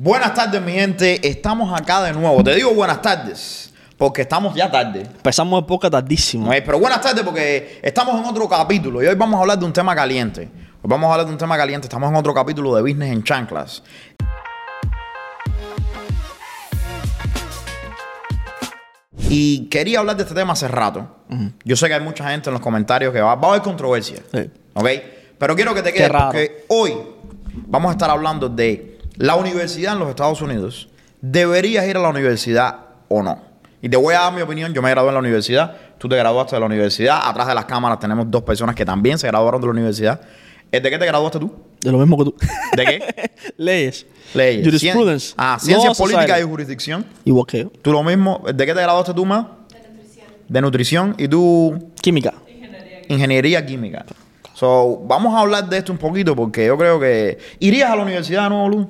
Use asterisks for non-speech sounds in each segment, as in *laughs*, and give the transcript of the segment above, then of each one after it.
Buenas tardes, mi gente. Estamos acá de nuevo. Te digo buenas tardes porque estamos ya tarde. Empezamos de poca tardísimo. Eh, Pero buenas tardes porque estamos en otro capítulo y hoy vamos a hablar de un tema caliente. Hoy vamos a hablar de un tema caliente. Estamos en otro capítulo de Business en Chanclas. Y quería hablar de este tema hace rato. Yo sé que hay mucha gente en los comentarios que va, va a haber controversia. Sí. ¿Ok? Pero quiero que te raro. porque hoy vamos a estar hablando de la universidad en los Estados Unidos. ¿Deberías ir a la universidad o no? Y te voy a dar mi opinión. Yo me gradué en la universidad. Tú te graduaste de la universidad. Atrás de las cámaras tenemos dos personas que también se graduaron de la universidad. ¿Eh, ¿De qué te graduaste tú? De lo mismo que tú. ¿De qué? *laughs* Leyes. Leyes. Jurisprudence. Cien- Ah, ciencias políticas y jurisdicción. Igual que yo. Tú lo mismo. ¿De qué te graduaste tú más? De nutrición. De nutrición. ¿Y tú? Química. Ingeniería química. So, vamos a hablar de esto un poquito porque yo creo que... ¿Irías a la universidad nuevo, Lu?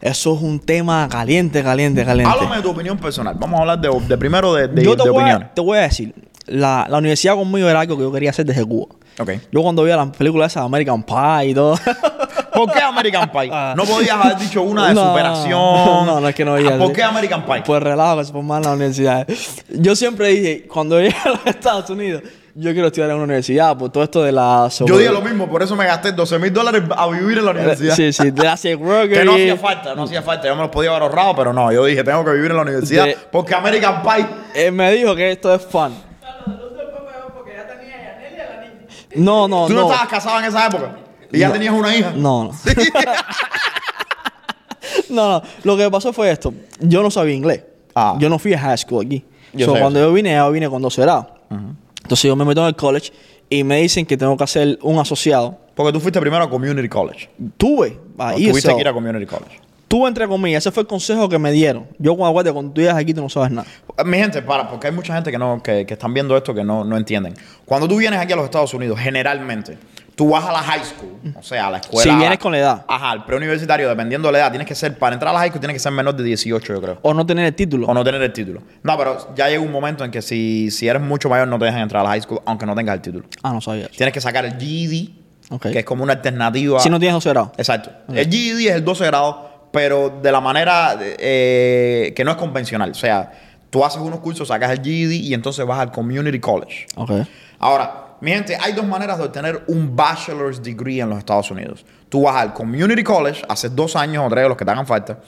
Eso es un tema caliente, caliente, caliente. Háblame de tu opinión personal. Vamos a hablar de, de primero de, de, yo te de voy, opiniones. a, te voy a decir, la, la universidad conmigo era algo que yo quería hacer desde Cuba. Ok. Yo cuando veía las películas esas de American Pie y todo. *laughs* ¿Por qué American Pie? *laughs* Ah. No podías haber dicho una de No, superación. no, no, es que no había. Ah, ¿Por qué American Pie? Pues relajo se forman en la universidad. Yo siempre dije, cuando llegue a los Estados Unidos, yo quiero estudiar en una universidad por todo esto de la... Yo dije lo mismo, por eso me gasté 12 mil dólares a vivir en la universidad. Sí, sí, de la *laughs* Que no hacía falta, no hacía falta. Yo me lo podía haber ahorrado, pero no. Yo dije, tengo que vivir en la universidad De- porque American Pie... Él me dijo que esto es fun. No, no, ¿Tú no, no. estabas casado en esa época? ¿Y ya No. tenías una hija? No, no. *laughs* no, no. Lo que pasó fue esto. Yo no sabía inglés. Ah. Yo no fui a high school aquí. Yo So, cuando eso. yo vine, ya vine con 12 grados. Entonces yo me meto en el college y me dicen que tengo que hacer un asociado. Porque tú fuiste primero a Community College. Tuve. Ahí tuviste eso. que ir a Community College. Tuve entre comillas. Ese fue el consejo que me dieron. Yo cuando aguante, cuando tú llegas aquí, tú no sabes nada. Mi gente, para, porque hay mucha gente que no, que, que están viendo esto que no, no entienden. Cuando tú vienes aquí a los Estados Unidos, generalmente, tú vas a la high school, o sea, a la escuela. Si vienes con la edad. Ajá, al preuniversitario, dependiendo de la edad, tienes que ser, para entrar a la high school, tienes que ser menor de 18, yo creo. O no tener el título. O no tener el título. No, pero ya llega un momento en que si, si eres mucho mayor, no te dejan entrar a la high school, aunque no tengas el título. Ah, no sabía eso. Tienes que sacar el GED, Ok. que es como una alternativa. Si no tienes 12 grados. Exacto. El GED es el 12 grado, pero de la manera eh, que no es convencional. O sea, tú haces unos cursos, sacas el GED y entonces vas al Community College. Ok. Ahora, mi gente, hay dos maneras de obtener un bachelor's degree en los Estados Unidos. Tú vas al Community College, haces dos años o tres los que te hagan falta,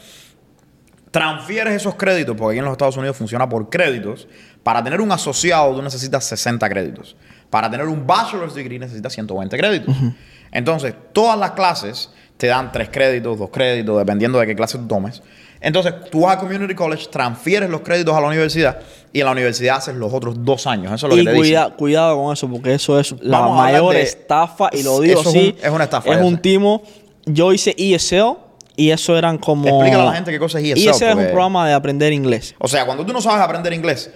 transfieres esos créditos, porque aquí en los Estados Unidos funciona por créditos. Para tener un asociado, tú necesitas 60 créditos. Para tener un bachelor's degree, necesitas 120 créditos. Entonces, todas las clases te dan tres créditos, dos créditos, dependiendo de qué clase tú tomes. Entonces, tú vas al Community College, transfieres los créditos a la universidad y en la universidad haces los otros dos años. Eso es lo que Y te dicen. cuida- cuidado con eso, porque eso es la Vamos a mayor de- estafa, y lo digo es así. un- es una estafa, Es un timo. Yo hice ESL y eso eran como. Explícale a la gente qué cosa es ESL, ESL es un programa de aprender inglés. O sea, cuando tú no sabes aprender inglés.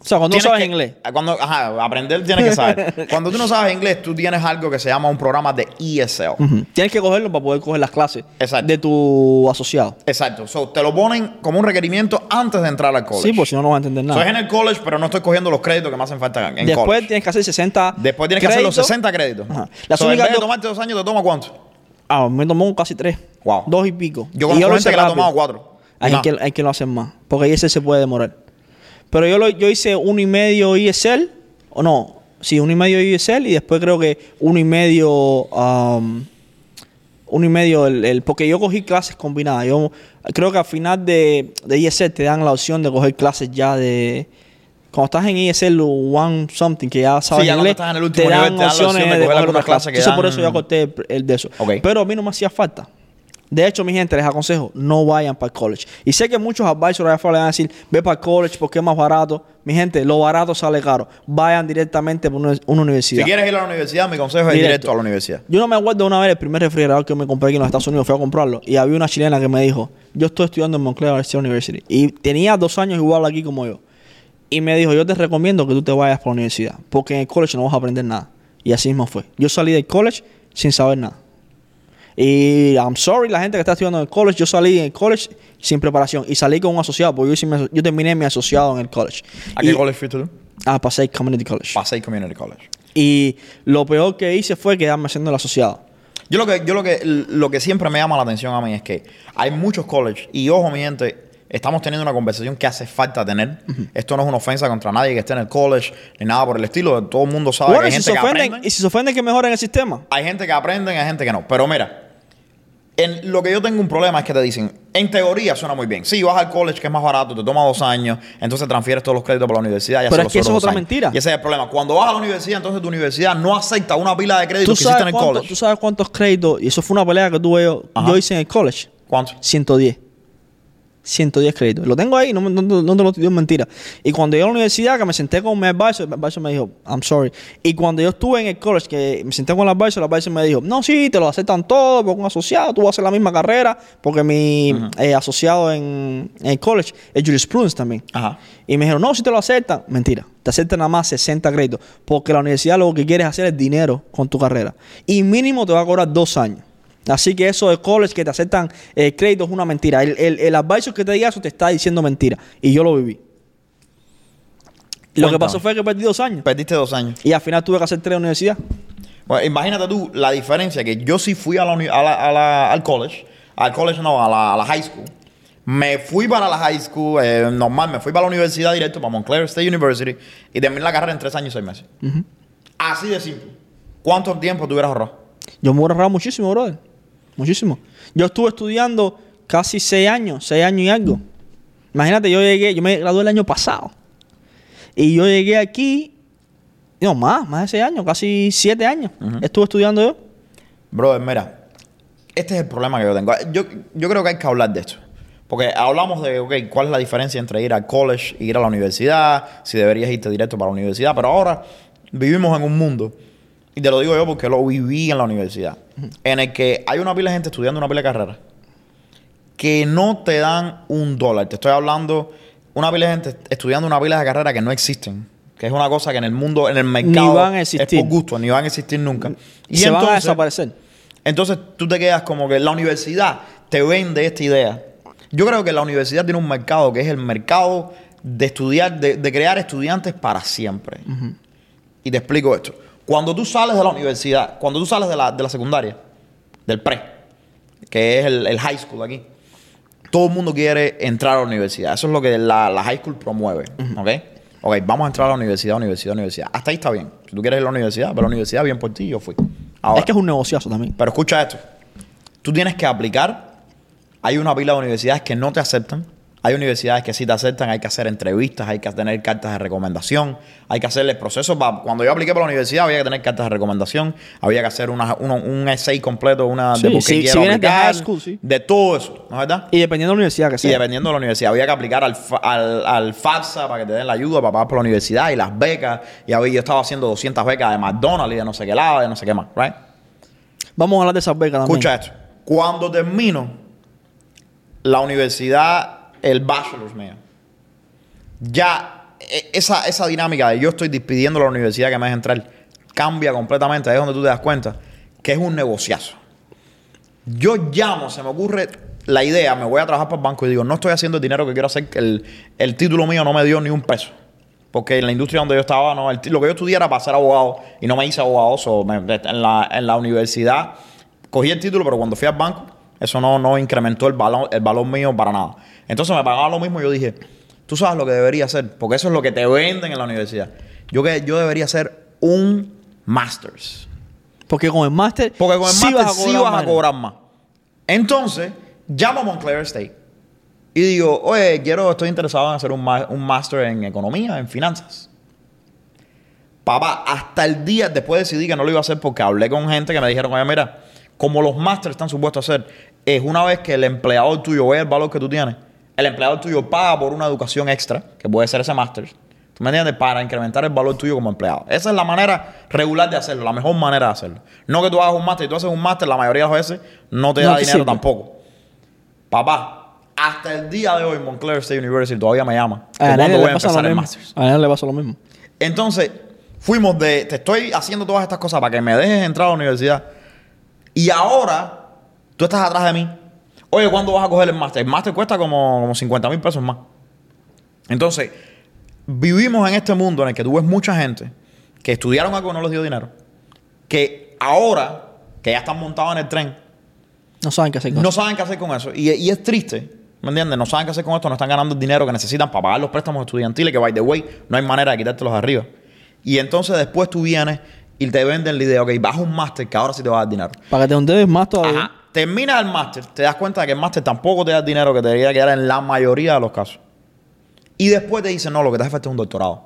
O sea, cuando no tienes sabes que- inglés. Cuando, ajá, aprender tienes que saber. *laughs* cuando tú no sabes inglés, tú tienes algo que se llama un programa de ESL. Tienes que cogerlo para poder coger las clases Exacto. de tu asociado. Exacto. So, te lo ponen como un requerimiento antes de entrar al college. Sí, pues si no, no vas a entender nada. es en el college, pero no estoy cogiendo los créditos que me hacen falta en Después college. tienes que hacer 60. Después tienes que hacer los créditos. 60 créditos. Ajá. Las So, en vez de dos- tomarte dos años, ¿te toma cuánto? Ah, me tomó casi tres. Wow. Dos y pico. Yo Y conozco gente que la ha tomado cuatro. Hay, No. que, hay que lo hacen más. Porque ahí ese se puede demorar. Pero yo, lo, yo hice uno y medio ESL. O no. Sí, uno y medio ESL. Y después creo que uno y medio. um, uno y medio. El, el- porque yo cogí clases combinadas. Yo creo que al final de, de ESL te dan la opción de coger clases ya de. Cuando estás en ESL One Something, que ya sabes ya cuando inglés, te dan opciones de de, coger clases. que Entonces, por eso yo corté el, el de eso. Ok. Pero a mí no me hacía falta. De hecho, mi gente, les aconsejo, no vayan para el college. Y sé que muchos advisors allá afuera le van a decir, ve para el college porque es más barato. Mi gente, lo barato sale caro. Vayan directamente por una, una universidad. Si quieres ir a la universidad, mi consejo es Directo. directo a la universidad. Yo no me acuerdo una vez el primer refrigerador que me compré aquí en los Estados Unidos, fui a comprarlo. Y había una chilena que me dijo, yo estoy estudiando en Montclair State University. Y tenía dos años igual aquí como yo. Y me dijo, yo te recomiendo que tú te vayas para la universidad. Porque en el college no vas a aprender nada. Y así mismo fue. Yo salí del college sin saber nada. Y I'm sorry, la gente que está estudiando en el college, yo salí en el college sin preparación y salí con un asociado, porque yo, hice mi- yo terminé mi asociado en el college. ¿A qué Y- college fuiste tú? Ah, pasé Community College. Pasay Community College. Y lo peor que hice fue quedarme haciendo el asociado. Yo lo que, yo lo que, lo que siempre me llama la atención a mí es que hay muchos colleges, y ojo, mi gente, estamos teniendo una conversación que hace falta tener. Esto no es una ofensa contra nadie que esté en el college, ni nada por el estilo. Todo el mundo sabe Bueno, que hay si, gente que aprende. y si se ofenden que mejoren el sistema. Hay gente que aprende y hay gente que no. Pero mira, en lo que yo tengo un problema es que te dicen, en teoría suena muy bien. Sí, vas al college que es más barato, te toma dos años, entonces transfieres todos los créditos para la universidad. Y Pero es que eso es otra años. mentira. Y ese es el problema. Cuando vas a la universidad, entonces tu universidad no acepta una pila de ¿Tú créditos que hiciste en el cuánto- college. tú sabes cuántos créditos, y eso fue una pelea que tuve yo, yo hice en el college. ¿Cuánto? 110. 110 créditos. Lo tengo ahí, no, no, no- te lo digo mentira. Y cuando yo a la universidad, que me senté con mi advisor, mi advisor me dijo, I'm sorry. Y cuando yo estuve en el college, que me senté con el advisor, el advisor me dijo, no, sí, te lo aceptan todo, porque un asociado, tú vas a hacer la misma carrera, porque mi eh, asociado en, en el college es jurisprudence también. Ajá. Y me dijeron, no, si te lo aceptan. Mentira. Te aceptan nada más 60 créditos. Porque la universidad lo que quiere es hacer es dinero con tu carrera. Y mínimo te va a cobrar dos años. Así que eso de college que te aceptan eh, créditos es una mentira. El, el, el advisor que te diga eso te está diciendo mentira. Y yo lo viví. Lo que pasó fue que perdí dos años. Perdiste dos años. Y al final tuve que hacer tres universidad. Bueno, imagínate tú la diferencia que yo sí fui a la, uni- a la- a la- al college, al college no, a la, a la high school. Me fui para la high school, eh, normal, me fui para la universidad directo, para Montclair State University, y terminé la carrera en tres años y seis meses. Así de simple. ¿Cuánto tiempo te hubieras ahorrado? Yo me he ahorrado muchísimo, brother. Muchísimo. Yo estuve estudiando casi seis años, seis años y algo. Imagínate, yo llegué, yo me gradué el año pasado. Y yo llegué aquí, no, más, más de seis años, casi siete años. Estuve estudiando yo. Brother, mira, este es el problema que yo tengo. Yo, yo creo que hay que hablar de esto. Porque hablamos de, ok, cuál es la diferencia entre ir al college e ir a la universidad, si deberías irte directo para la universidad, pero ahora vivimos en un mundo, y te lo digo yo porque lo viví en la universidad, en el que hay una pila de gente estudiando una pila de carreras que no te dan un dólar. Te estoy hablando, una pila de gente estudiando una pila de carreras que no existen. Que es una cosa que en el mundo, en el mercado, van a es existir. por gusto, ni van a existir nunca. Y se van a desaparecer. entonces tú te quedas como que la universidad te vende esta idea. Yo creo que la universidad tiene un mercado que es el mercado de estudiar, de, de crear estudiantes para siempre. Y te explico esto. Cuando tú sales de la universidad, cuando tú sales de la, de la secundaria, del pre, que es el, el high school aquí, todo el mundo quiere entrar a la universidad. Eso es lo que la, la high school promueve. ¿Ok? Ok, vamos a entrar a la universidad, universidad, universidad. Hasta ahí está bien. Si tú quieres ir a la universidad, pero la universidad, bien por ti, yo fui. Ahora, es que es un negociazo también. pero escucha esto. Tú tienes que aplicar. Hay una pila de universidades que no te aceptan. Hay universidades que sí te aceptan. Hay que hacer entrevistas, hay que tener cartas de recomendación. Hay que hacerles procesos. Cuando yo apliqué para la universidad había que tener cartas de recomendación. Había que hacer una- uno- un essay completo una, Sí, de por qué si quiero de aplicar, school, sí. De todo eso, ¿no es verdad? Y dependiendo de la universidad que Y sea. dependiendo de la universidad, había que aplicar al, al, al FAFSA para que te den la ayuda para pagar por la universidad y las becas. Y había, yo estaba haciendo 200 becas de McDonald's y de no sé qué lado, de no sé qué más, ¿right? Vamos a hablar de esas becas también. Escucha esto. Cuando termino la universidad, el bachelor's mío, ya e- esa, esa dinámica de yo estoy despidiendo la universidad que me deja entrar cambia completamente. Ahí es donde tú te das cuenta que es un negociazo. Yo llamo, se me ocurre la idea, me voy a trabajar para el banco y digo, no estoy haciendo el dinero que quiero hacer, el, el título mío no me dio ni un peso. Porque en la industria donde yo estaba, no, lo que yo estudié era para ser abogado y no me hice abogado. so, me- en, la, en la universidad cogí el título, pero cuando fui al banco, eso no, no incrementó el valor, el valor mío para nada. Entonces me pagaban lo mismo y yo dije, tú sabes lo que debería hacer, porque eso es lo que te venden en la universidad. Yo, que, yo debería ser un master's. Porque con el máster. Porque con el sí vas a sí cobrar vas a más. cobrar más. Entonces, llamo a Montclair State y digo, oye, quiero, estoy interesado en hacer un, ma- un máster en economía, en finanzas. Papá, hasta el día después decidí que no lo iba a hacer porque hablé con gente que me dijeron, oye, mira, como los másters están supuestos a hacer, es una vez que el empleador tuyo ve el valor que tú tienes, el empleador tuyo paga por una educación extra, que puede ser ese máster, ¿tú me entiendes? Para incrementar el valor tuyo como empleado. Esa es la manera regular de hacerlo, la mejor manera de hacerlo. No que tú hagas un máster y tú haces un máster, la mayoría de las veces no te No da dinero sirve. tampoco. Papá, hasta el día de hoy Montclair State University todavía me llama. A cuándo voy a empezar el máster. A nadie le pasa lo mismo. Entonces, fuimos de, te estoy haciendo todas estas cosas para que me dejes entrar a la universidad. Y ahora, tú estás atrás de mí. Oye, ¿cuándo vas a coger el máster? El máster cuesta como, como 50 mil pesos más. Entonces, vivimos en este mundo en el que tú ves mucha gente que estudiaron algo que no les dio dinero, que ahora que ya están montados en el tren, No saben qué hacer con no eso. saben qué hacer con eso. Y, y es triste, ¿me entiendes? No saben qué hacer con esto, no están ganando el dinero que necesitan para pagar los préstamos estudiantiles, que by the way, no hay manera de quitártelos arriba. Y entonces después tú vienes y te venden la idea, ok, vas a un máster que ahora sí te va a dar dinero. Para que te hundes más todavía. Ajá. Terminas el máster, te das cuenta de que el máster tampoco te da el dinero que te debería quedar en la mayoría de los casos. Y después te dicen, no, lo que te hace falta es un doctorado.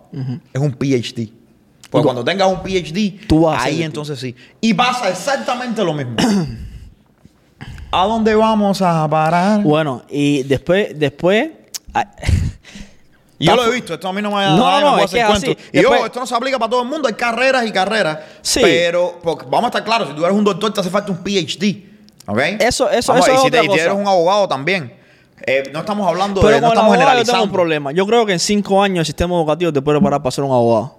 Es un PhD. Porque cu- cuando tengas un PhD, Tú vas ahí entonces sí. Y pasa exactamente lo mismo. *clears throat* ¿A dónde vamos a parar? Bueno, y después, después. *laughs* yo lo he visto, esto a mí no me, No, nadie me no, es que así. cuento. Y Después- esto no se aplica para todo el mundo, hay carreras y carreras. Sí. Pero, porque vamos a estar claros, si tú eres un doctor, te hace falta un PhD. ¿Ok? Eso- eso- Vamos, eso y es si, te- otra si eres cosa. un abogado también. Eh, no estamos hablando pero de. No estamos abogado yo tengo generalizando. un problema. Yo creo que en cinco años el sistema educativo te puede preparar para ser un abogado.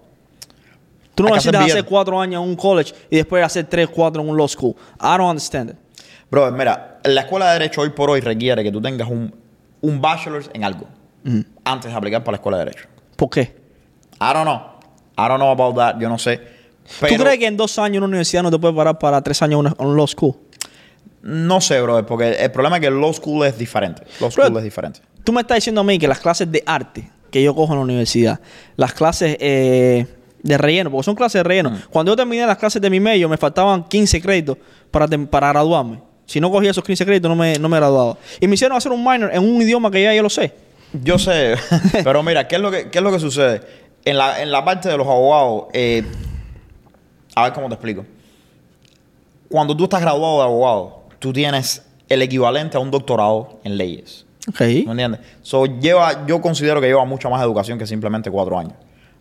Tú no Hay hacer necesitas bien. hacer cuatro años en un college y después hacer tres, cuatro en un law school. I don't understand it. Bro, mira, la escuela de Derecho hoy por hoy requiere que tú tengas un, un bachelor's en algo antes de aplicar para la escuela de Derecho. ¿Por qué? I don't know. I don't know about that. Yo no sé. Pero ¿Tú crees que en dos años una universidad no te puede preparar para tres años en en un law school? No sé, bro, porque el problema es que el law school es diferente. Law Bro, school es diferente. Tú me estás diciendo a mí que las clases de arte que yo cojo en la universidad, las clases eh, de relleno, porque son clases de relleno. Mm. Cuando yo terminé las clases de mi medio, me faltaban 15 créditos para, para graduarme. Si no cogía esos 15 créditos, no me, no me graduaba. Y me hicieron hacer un minor en un idioma que ya yo lo sé. Yo sé, *laughs* pero mira, ¿qué es lo que, qué es lo que sucede? En la, en la parte de los abogados, eh, a ver cómo te explico. Cuando tú estás graduado de abogado, tú tienes el equivalente a un doctorado en leyes. Ok. ¿Me entiendes? So, lleva, yo considero que lleva mucha más educación que simplemente cuatro años.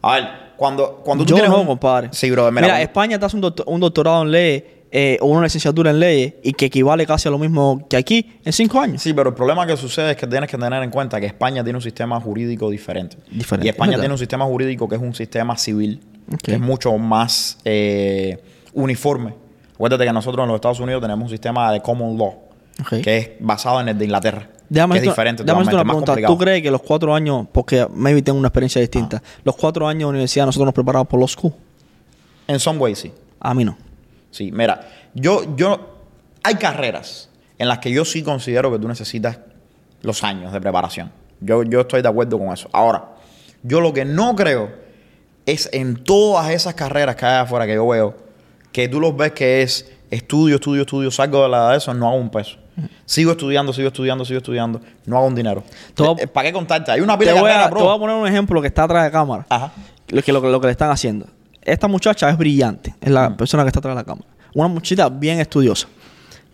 A ver, cuando, cuando tú yo tienes no, un- compadre. Sí, bro, mira. España te hace un, doctor- un doctorado en leyes eh, o una licenciatura en leyes y que equivale casi a lo mismo que aquí en cinco años. Sí, pero el problema que sucede es que tienes que tener en cuenta que España tiene un sistema jurídico diferente. Diferente, Y España tiene un sistema jurídico que es un sistema civil, que es mucho más eh, uniforme. Acuérdate que nosotros en los Estados Unidos tenemos un sistema de common law, que es basado en el de Inglaterra. Déjame que es diferente, déjame una pregunta. complicado. ¿Tú crees que los cuatro años, porque maybe tengo una experiencia distinta, Ah. los cuatro años de universidad nosotros nos preparamos por los school? En some ways, sí. A mí no. Sí, mira, yo, yo, hay carreras en las que yo sí considero que tú necesitas los años de preparación. Yo, yo estoy de acuerdo con eso. Ahora, yo lo que no creo es en todas esas carreras que hay afuera que yo veo, que tú los ves que es estudio, estudio, estudio, salgo de la de eso, no hago un peso. Sigo estudiando, sigo estudiando, sigo estudiando, no hago un dinero. Te Eh, ¿Para qué contarte? Hay una Te pila de voy, a, te voy a poner un ejemplo que está atrás de cámara. Ajá. Lo que, lo, lo que le están haciendo. Esta muchacha es brillante, es Mm. la persona que está atrás de la cámara. Una muchachita bien estudiosa,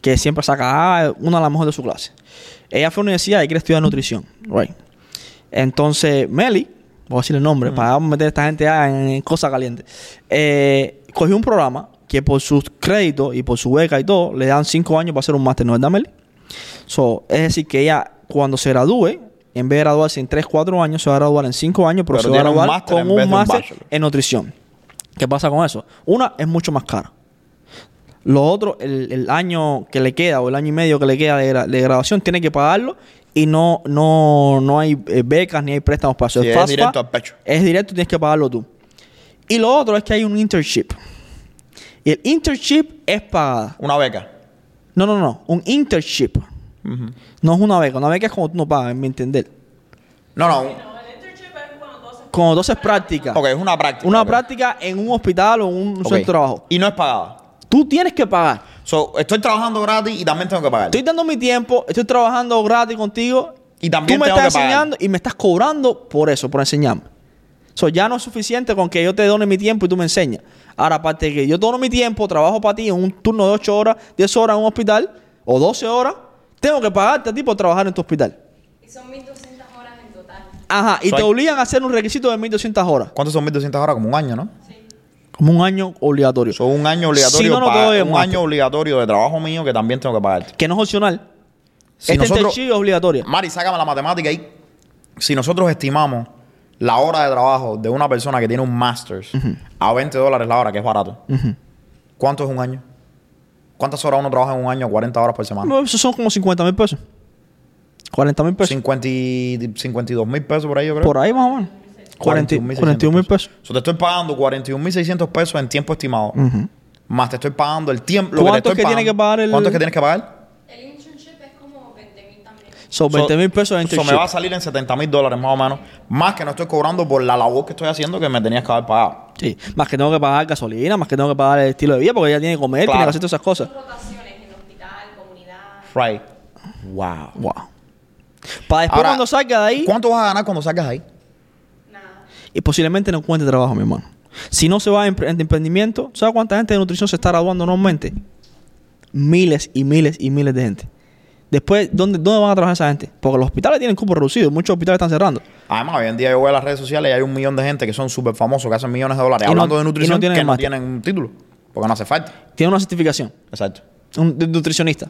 que siempre saca ah, una de las mejores de su clase. Ella fue a la universidad y quiere estudiar nutrición. Right. Entonces, Meli, voy a decir el Mm. nombre, para meter a esta gente en, en cosas calientes, eh, cogió un programa que por sus créditos y por su beca y todo, le dan cinco años para hacer un máster, ¿no es verdad, Meli? So, es decir, que ella, cuando se gradúe, en vez de graduarse en 3, 4 años, se va a graduar en 5 años, pero, Pero se va a un graduar en con un un máster en nutrición. ¿Qué pasa con eso? Una, es mucho más cara. Lo otro, el, el año que le queda o el año y medio que le queda de, de graduación, tiene que pagarlo y no, no, no hay eh, becas ni hay préstamos para eso. Sí, es directo al pecho. Es directo, tienes que pagarlo tú. Y lo otro es que hay un internship. Y el internship es pagada. Una beca. No, no, no. Un internship. No es una beca. Una beca es como tú no pagas, en mi entender. No, no. No, el internship es cuando tú haces Como dos es práctica. Ok, es una práctica. Una práctica en un hospital o un centro de trabajo. Y no es pagada. Tú tienes que pagar. So, estoy trabajando gratis y también tengo que pagar. Estoy dando mi tiempo, estoy trabajando gratis contigo. Y también tú me tengo estás que pagar. enseñando y me estás cobrando por eso, por enseñarme. So, ya no es suficiente con que yo te done mi tiempo y tú me enseñas. Ahora, aparte de que yo dono mi tiempo, trabajo para ti en un turno de 8 horas, 10 horas en un hospital o 12 horas, tengo que pagarte a ti por trabajar en tu hospital. Y son 1200 horas en total. Ajá, y te obligan a hacer un requisito de 1200 horas. ¿Cuántos son 1200 horas? Como un año, ¿no? Como un año obligatorio. Son un año obligatorio. Si no, no pa- te doy el un año obligatorio de trabajo mío que también tengo que pagarte. que no es opcional. Si este nosotros- es obligatoria. Mari, sácame la matemática ahí. Si nosotros estimamos la hora de trabajo de una persona que tiene un master's a 20 dólares la hora, que es barato, Ujú. ¿cuánto es un año? ¿Cuántas horas uno trabaja en un año? 40 horas por semana. No, Esos son como 50 mil pesos. 40 mil pesos. 50 y- 52 mil pesos por ahí, yo creo. Por ahí más o menos. 40 41.600 41 mil pesos. So, te estoy pagando 41.600 pesos en tiempo estimado. Ujú. más te estoy pagando el tiempo. Lo ¿Cuánto que es que tiene que pagar el- ¿Cuánto es que tienes que pagar? El internship es como 20 mil también. Son 20 mil pesos en Eso me va a salir en 70 mil dólares más o menos. Más que no estoy cobrando por la labor que estoy haciendo que me tenías que haber pagado. Sí, más que tengo que pagar gasolina, más que tengo que pagar el estilo de vida, porque ella tiene que comer, Claro. tiene que hacer todas esas cosas. Rotaciones en hospital, comunidad. Right. Wow. Wow. Para después Ahora, cuando salga de ahí, ¿Cuánto vas a ganar cuando salgas ahí? Nada. y posiblemente no encuentre trabajo, mi hermano. Si no se va en emprendimiento, ¿sabes cuánta gente de nutrición se está graduando normalmente? Miles y miles y miles de gente. Después, ¿dónde, ¿dónde van a trabajar esa gente? Porque los hospitales tienen cupo reducido, muchos hospitales están cerrando. Además, hoy en día yo voy a las redes sociales y hay un millón de gente que son súper famosos, que hacen millones de dólares Y no- hablando de y no nutrición tienen que no máster. tienen un título. Porque no hace falta. Tienen una certificación, Exacto. un de- nutricionista.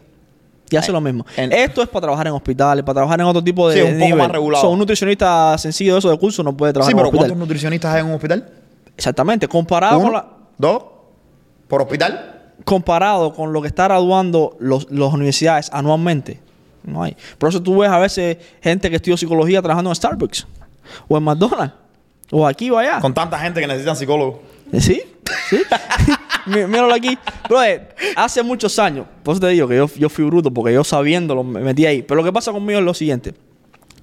Y hace Eh, lo mismo. en- Esto es para trabajar en hospitales, para trabajar en otro tipo de Sí, un poco nivel. más regulado. So, un nutricionista sencillo de eso de curso no puede trabajar Sí, en un pero hospital. ¿cuántos nutricionistas hay en un hospital? Exactamente. Comparado ¿Uno? con, la- ¿Dos? ¿Por hospital? Comparado con lo que está graduando los, las universidades anualmente, no hay. Por eso tú ves a veces gente que estudió psicología trabajando en Starbucks o en McDonald's o aquí o allá. Con tanta gente que necesitan psicólogos. Eh, ¿Sí? ¿Sí? *laughs* Mí- Míralo aquí. Bro, hace muchos años, por eso te digo que yo, yo fui bruto porque yo sabiéndolo me metí ahí. Pero lo que pasa conmigo es lo siguiente.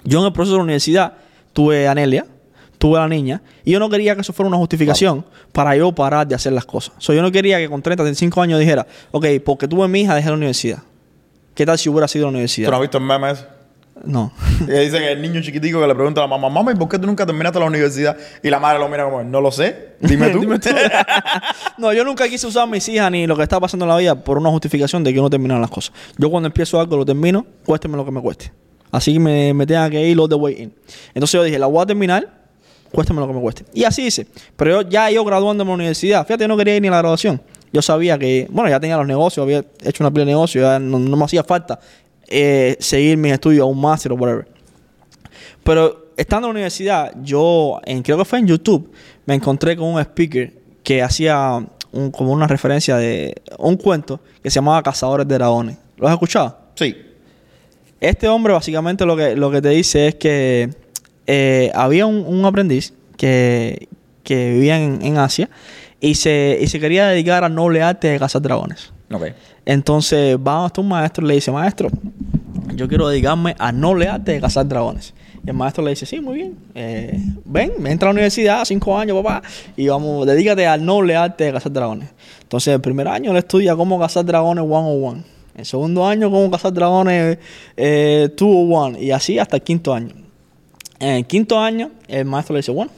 Yo en el proceso de la universidad tuve Anelia, tuve a la niña, y yo no quería que eso fuera una justificación para yo parar de hacer las cosas. So, yo no quería que con 30, 35 años dijera, ok, porque tuve a mi hija, dejé la universidad. ¿Qué tal si hubiera sido la ¿Tú universidad? no has visto el meme ese? No. *laughs* Que dice que el niño chiquitico que le pregunta a la mamá, mamá, ¿y por qué tú nunca terminaste la universidad? Y la madre lo mira como, no lo sé, dime tú. *laughs* Dime tú. *laughs* no, yo nunca quise usar a mis hijas ni lo que está pasando en la vida por una justificación de que yo no terminaron las cosas. Yo cuando empiezo algo lo termino, cuésteme lo que me cueste. Así que me, me tenga que ir all the way in. Entonces yo dije, la voy a terminar, cuésteme lo que me cueste. Y así hice. Pero yo, ya yo graduando en la universidad, fíjate, yo no quería ir ni a la graduación. Yo sabía que, bueno, ya tenía los negocios, había hecho una pila de negocios, ya no, no me hacía falta eh, seguir mis estudios a un máster o whatever. Pero estando en la universidad, yo, en, creo que fue en YouTube, me encontré con un speaker que hacía un- como una referencia de un cuento que se llamaba Cazadores de Dragones. ¿Lo has escuchado? Sí. Este hombre básicamente lo que, lo que te dice es que eh, había un, un aprendiz que, que vivía en, Asia y se, y se quería dedicar al noble arte de cazar dragones. Entonces va hasta un maestro y le dice, maestro, yo quiero dedicarme al noble arte de cazar dragones. Y el maestro le dice, sí, muy bien. Eh, ven, entra a la universidad, cinco años, papá, y vamos, dedícate al noble arte de cazar dragones. Entonces, el primer año él estudia cómo cazar dragones one on one. El segundo año, cómo cazar dragones eh, two on one. Y así hasta el quinto año. En el quinto año, el maestro le dice, bueno,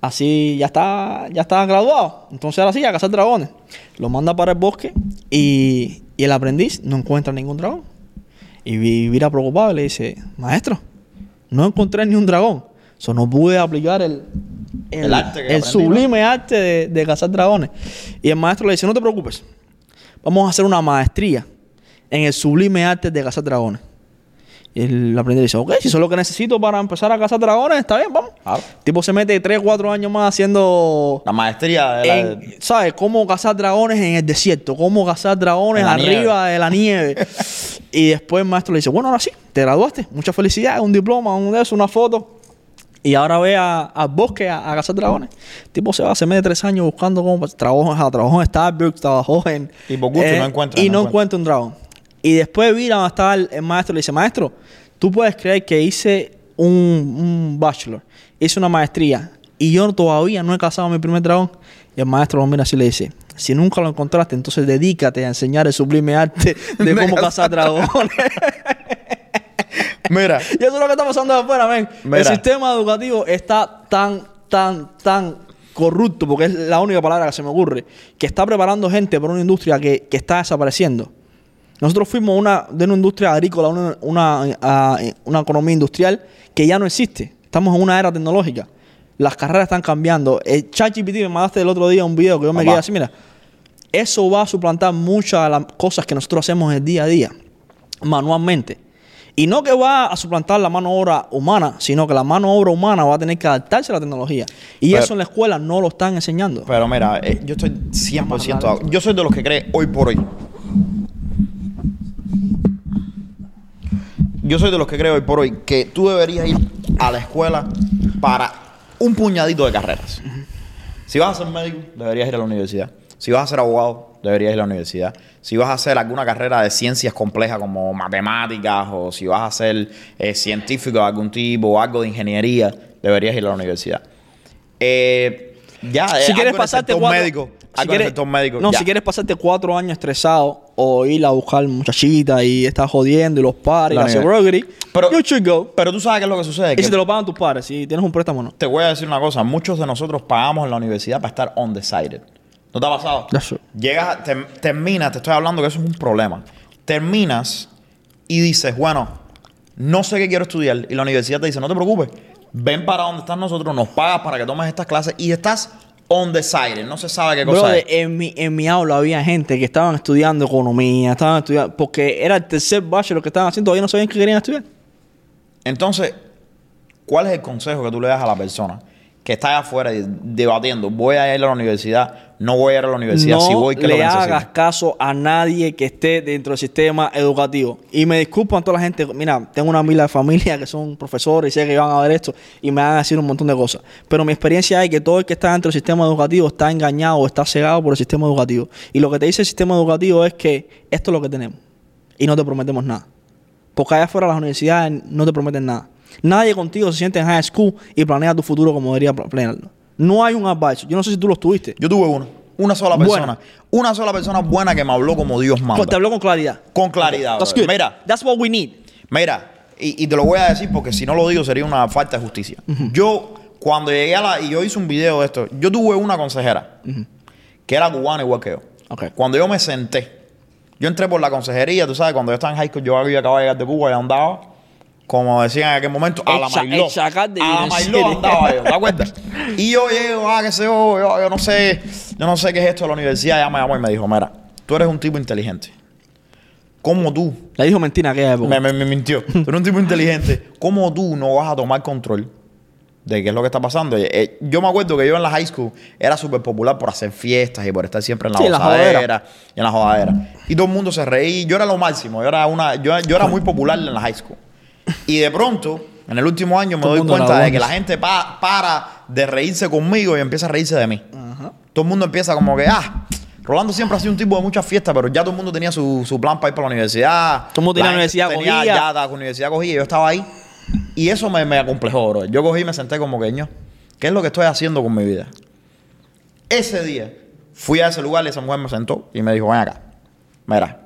así ya está, ya está graduado. Entonces ahora sí, a cazar dragones. Lo manda para el bosque y, y el aprendiz no encuentra ningún dragón. Y vi- vira preocupado y le dice, maestro, no encontré ni un dragón. So, no pude aplicar el, el, El arte el sublime arte de, de cazar dragones. Y el maestro le dice, no te preocupes, vamos a hacer una maestría en el sublime arte de cazar dragones. El aprendiz dice, ok, si eso es lo que necesito para empezar a cazar dragones, está bien, vamos. Claro. El tipo se mete 3, 4 años más haciendo... La maestría de la... en- ¿Sabes? Cómo cazar dragones en el desierto, cómo cazar dragones arriba de la nieve. *laughs* y después el maestro le dice, bueno, ahora sí, te graduaste, mucha felicidad, un diploma, un de eso, una foto. Y ahora ve a- al bosque a, a cazar dragones. El tipo se va, se mete tres años buscando cómo trabajó, trabajó en Starbucks, trabajó en. eh, Y gusto no encuentra, Y no no encuentra un dragón. Y después vira donde está el, el maestro y le dice, maestro, tú puedes creer que hice un, un bachelor, hice una maestría y yo todavía no he cazado mi primer dragón. Y el maestro lo mira así y le dice, si nunca lo encontraste, entonces dedícate a enseñar el sublime arte de *laughs* cómo cazar dragones. Mira, *laughs* Y eso es lo que está pasando afuera, men. El sistema educativo está tan, tan, tan corrupto, porque es la única palabra que se me ocurre, que está preparando gente para una industria que, que está desapareciendo. Nosotros fuimos una, de una industria agrícola, una, una, una economía industrial que ya no existe. Estamos en una era tecnológica. Las carreras están cambiando. El ChatGPT me mandaste el otro día un video que yo me Papá. quedé así, mira. Eso va a suplantar muchas de las cosas que nosotros hacemos el día a día, manualmente. Y no que va a suplantar la mano obra humana, sino que la mano obra humana va a tener que adaptarse a la tecnología. Y Pero- eso en la escuela no lo están enseñando. pero mira, eh, yo estoy 100% de- Yo soy de los que cree hoy por hoy. Yo soy de los que creo hoy por hoy que tú deberías ir a la escuela para un puñadito de carreras. Si vas a ser médico, deberías ir a la universidad. Si vas a ser abogado, deberías ir a la universidad. Si vas a hacer alguna carrera de ciencias complejas como matemáticas o si vas a ser eh, científico de algún tipo o algo de ingeniería, deberías ir a la universidad. Eh, ya, si eh, quieres algo del pasarte cuatro, médico, si quieres- médico, no, ya. si quieres pasarte cuatro años estresado o ir a buscar muchachitas y estar jodiendo y los pares, la nivel. sorority, Pero- you should go. Pero tú sabes qué es lo que sucede. Y que si te lo pagan tus padres, si tienes un préstamo o no. Te voy a decir una cosa, muchos de nosotros pagamos en la universidad para estar undecided. ¿No te ha pasado? That's true. Llegas, te- terminas, te estoy hablando que eso es un problema. Terminas y dices, bueno, no sé qué quiero estudiar. Y la universidad te dice, no te preocupes, ven para donde estás nosotros, nos pagas para que tomes estas clases y estás undecided. No se sabe qué cosa Brother, es. en mi, en mi aula había gente que estaban estudiando economía, estaban estudiando, porque era el tercer bachelor que estaban haciendo, todavía no sabían qué querían estudiar. Entonces, ¿cuál es el consejo que tú le das a la persona que está allá afuera debatiendo? ¿Voy a ir a la universidad? ¿No voy a ir a la universidad? no si voy, ¿qué es lo le que necesito? hagas caso a nadie que esté dentro del sistema educativo. Y me disculpan toda la gente. Mira, tengo una mila de familia que son profesores y sé que van a ver esto y me van a decir un montón de cosas. Pero mi experiencia es que todo el que está dentro del sistema educativo está engañado o está cegado por el sistema educativo. Y lo que te dice el sistema educativo es que esto es lo que tenemos y no te prometemos nada. Porque allá afuera las universidades no te prometen nada. Nadie contigo se siente en high school y planea tu futuro como debería planearlo. No hay un advisor. Yo no sé si tú lo tuviste. Yo tuve uno. Una sola Buena. persona. Una sola persona buena que me habló como Dios manda. Te habló con claridad. Con claridad. That's good. Mira, That's what we need. mira. Y, y te lo voy a decir porque si no lo digo sería una falta de justicia. Yo, cuando llegué a la... Y yo hice un video de esto. Yo tuve una consejera que era cubana igual que yo. Cuando yo me senté, yo entré por la consejería. Tú sabes, cuando yo estaba en high school, yo había acabado de llegar de Cuba y andaba... Como decían en aquel momento, a la Mailó. A la Mailó andaba *laughs* yo, ¿te acuerdas? Y yo llego, ah, qué sé yo, yo, yo no sé, yo no sé qué es esto de la universidad. Ya me llamó y me dijo, mira, tú eres un tipo inteligente. ¿Cómo tú? Le dijo mentira en aquella época. Me, me- me mintió. Tú eres un tipo inteligente. ¿Cómo tú no vas a tomar control de qué es lo que está pasando? Eh, eh, yo me acuerdo que yo en la high school era súper popular por hacer fiestas y por estar siempre en la Sí, gozadera y en la jodadera. Y todo el mundo se reía. Yo era lo máximo. Yo era, una, yo, yo era muy popular en la high school. Y de pronto, en el último año, me Todo doy mundo cuenta de que la gente pa- para de reírse conmigo y empieza a reírse de mí. Ajá. Todo el mundo empieza como que, ah, Rolando siempre ha sido un tipo de muchas fiestas, pero ya todo el mundo tenía su, su plan para ir para la universidad. Todo el mundo tenía La gente universidad tenía, cogida. Ya la universidad cogía, yo estaba ahí. Y eso me, me acomplejó, bro. Yo cogí y me senté como que, "Ño, ¿qué es lo que estoy haciendo con mi vida? Ese día fui a ese lugar y esa mujer me sentó y me dijo, ven acá, mira,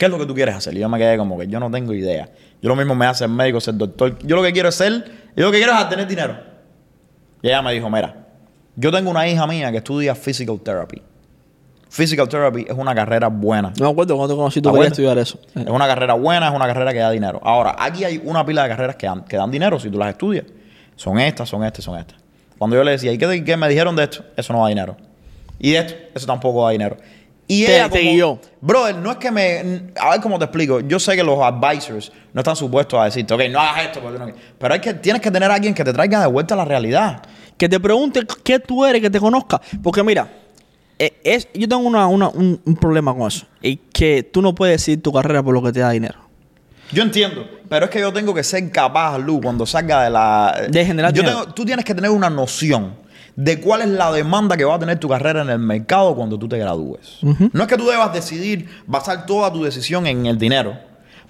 ¿qué es lo que tú quieres hacer? Y yo me quedé como que yo no tengo idea. Yo lo mismo me hace el médico, ser doctor. Yo lo que quiero es ser, yo lo que quiero es tener dinero. Y ella me dijo, mira, yo tengo una hija mía que estudia physical therapy. Physical therapy es una carrera buena. No me acuerdo cuando te conocí, tú ¿Te querías estudiar eso. Es una carrera buena, es una carrera que da dinero. Ahora, aquí hay una pila de carreras que dan, que dan dinero si tú las estudias. Son estas, son estas, son estas. Cuando yo le decía, ¿y qué, qué me dijeron de esto? Eso no da dinero. Y de esto, eso tampoco da dinero. Y Te- ella te como- guió. Brother, no es que me... A ver cómo te explico. Yo sé que los advisors no están supuestos a decirte, ok, no hagas esto. porque tú no-". Pero hay que, tienes que tener a alguien que te traiga de vuelta a la realidad. Que te pregunte qué tú eres, que te conozca. Porque mira, eh, es, yo tengo una, una- un, un problema con eso. Y que tú no puedes decir tu carrera por lo que te da dinero. Yo entiendo, pero es que yo tengo que ser capaz, Lu, cuando salga de la... De generar yo tengo- Tú tienes que tener una noción de cuál es la demanda que va a tener tu carrera en el mercado cuando tú te gradúes. No es que tú debas decidir, basar toda tu decisión en el dinero,